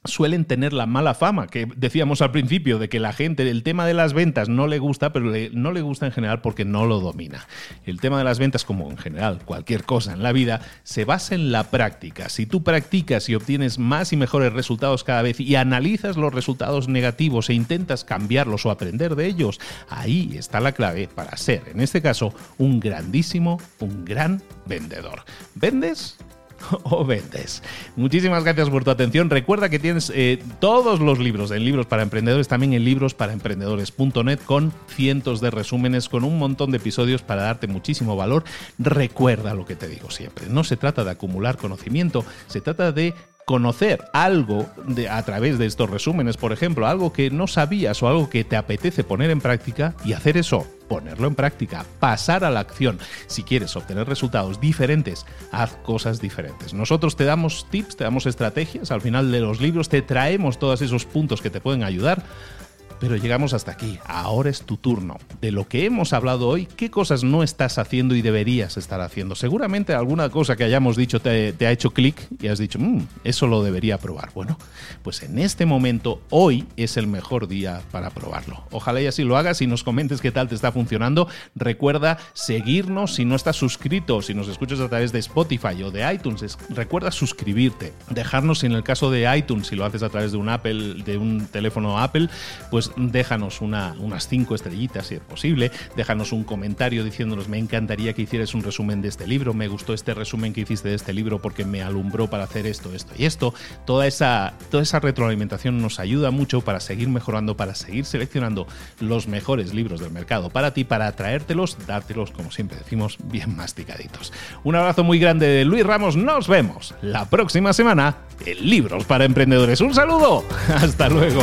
suelen tener la mala fama que decíamos al principio de que la gente el tema de las ventas no le gusta pero no le gusta en general porque no lo domina. El tema de las ventas como en general cualquier cosa en la vida se basa en la práctica. Si tú practicas y obtienes más y mejores resultados cada vez y analizas los resultados negativos e intentas cambiarlos o aprender de ellos ahí está la clave para ser en este caso un grandísimo un gran vendedor. Vendes o vendes. Muchísimas gracias por tu atención. Recuerda que tienes eh, todos los libros en Libros para Emprendedores, también en librosparaemprendedores.net con cientos de resúmenes, con un montón de episodios para darte muchísimo valor. Recuerda lo que te digo siempre. No se trata de acumular conocimiento, se trata de conocer algo de, a través de estos resúmenes, por ejemplo, algo que no sabías o algo que te apetece poner en práctica y hacer eso ponerlo en práctica, pasar a la acción. Si quieres obtener resultados diferentes, haz cosas diferentes. Nosotros te damos tips, te damos estrategias, al final de los libros te traemos todos esos puntos que te pueden ayudar pero llegamos hasta aquí. Ahora es tu turno. De lo que hemos hablado hoy, ¿qué cosas no estás haciendo y deberías estar haciendo? Seguramente alguna cosa que hayamos dicho te, ha hecho clic y has dicho, mm, eso lo debería probar. Bueno, pues en este momento, hoy es el mejor día para probarlo. Ojalá y así lo hagas y nos comentes qué tal te está funcionando. Recuerda seguirnos si no estás suscrito, si nos escuchas a través de Spotify o de iTunes. recuerda suscribirte. Dejarnos, en el caso de iTunes, si lo haces a través de un Apple, de un teléfono Apple, pues déjanos una, unas cinco estrellitas si es posible, déjanos un comentario diciéndonos me encantaría que hicieras un resumen de este libro, me gustó este resumen que hiciste de este libro porque me alumbró para hacer esto, esto y esto. Toda esa, toda esa retroalimentación nos ayuda mucho para seguir mejorando, para seguir seleccionando los mejores libros del mercado para ti, para traértelos, dártelos, como siempre decimos, bien masticaditos. Un abrazo muy grande de Luis Ramos, nos vemos la próxima semana en Libros para Emprendedores. Un saludo, hasta luego.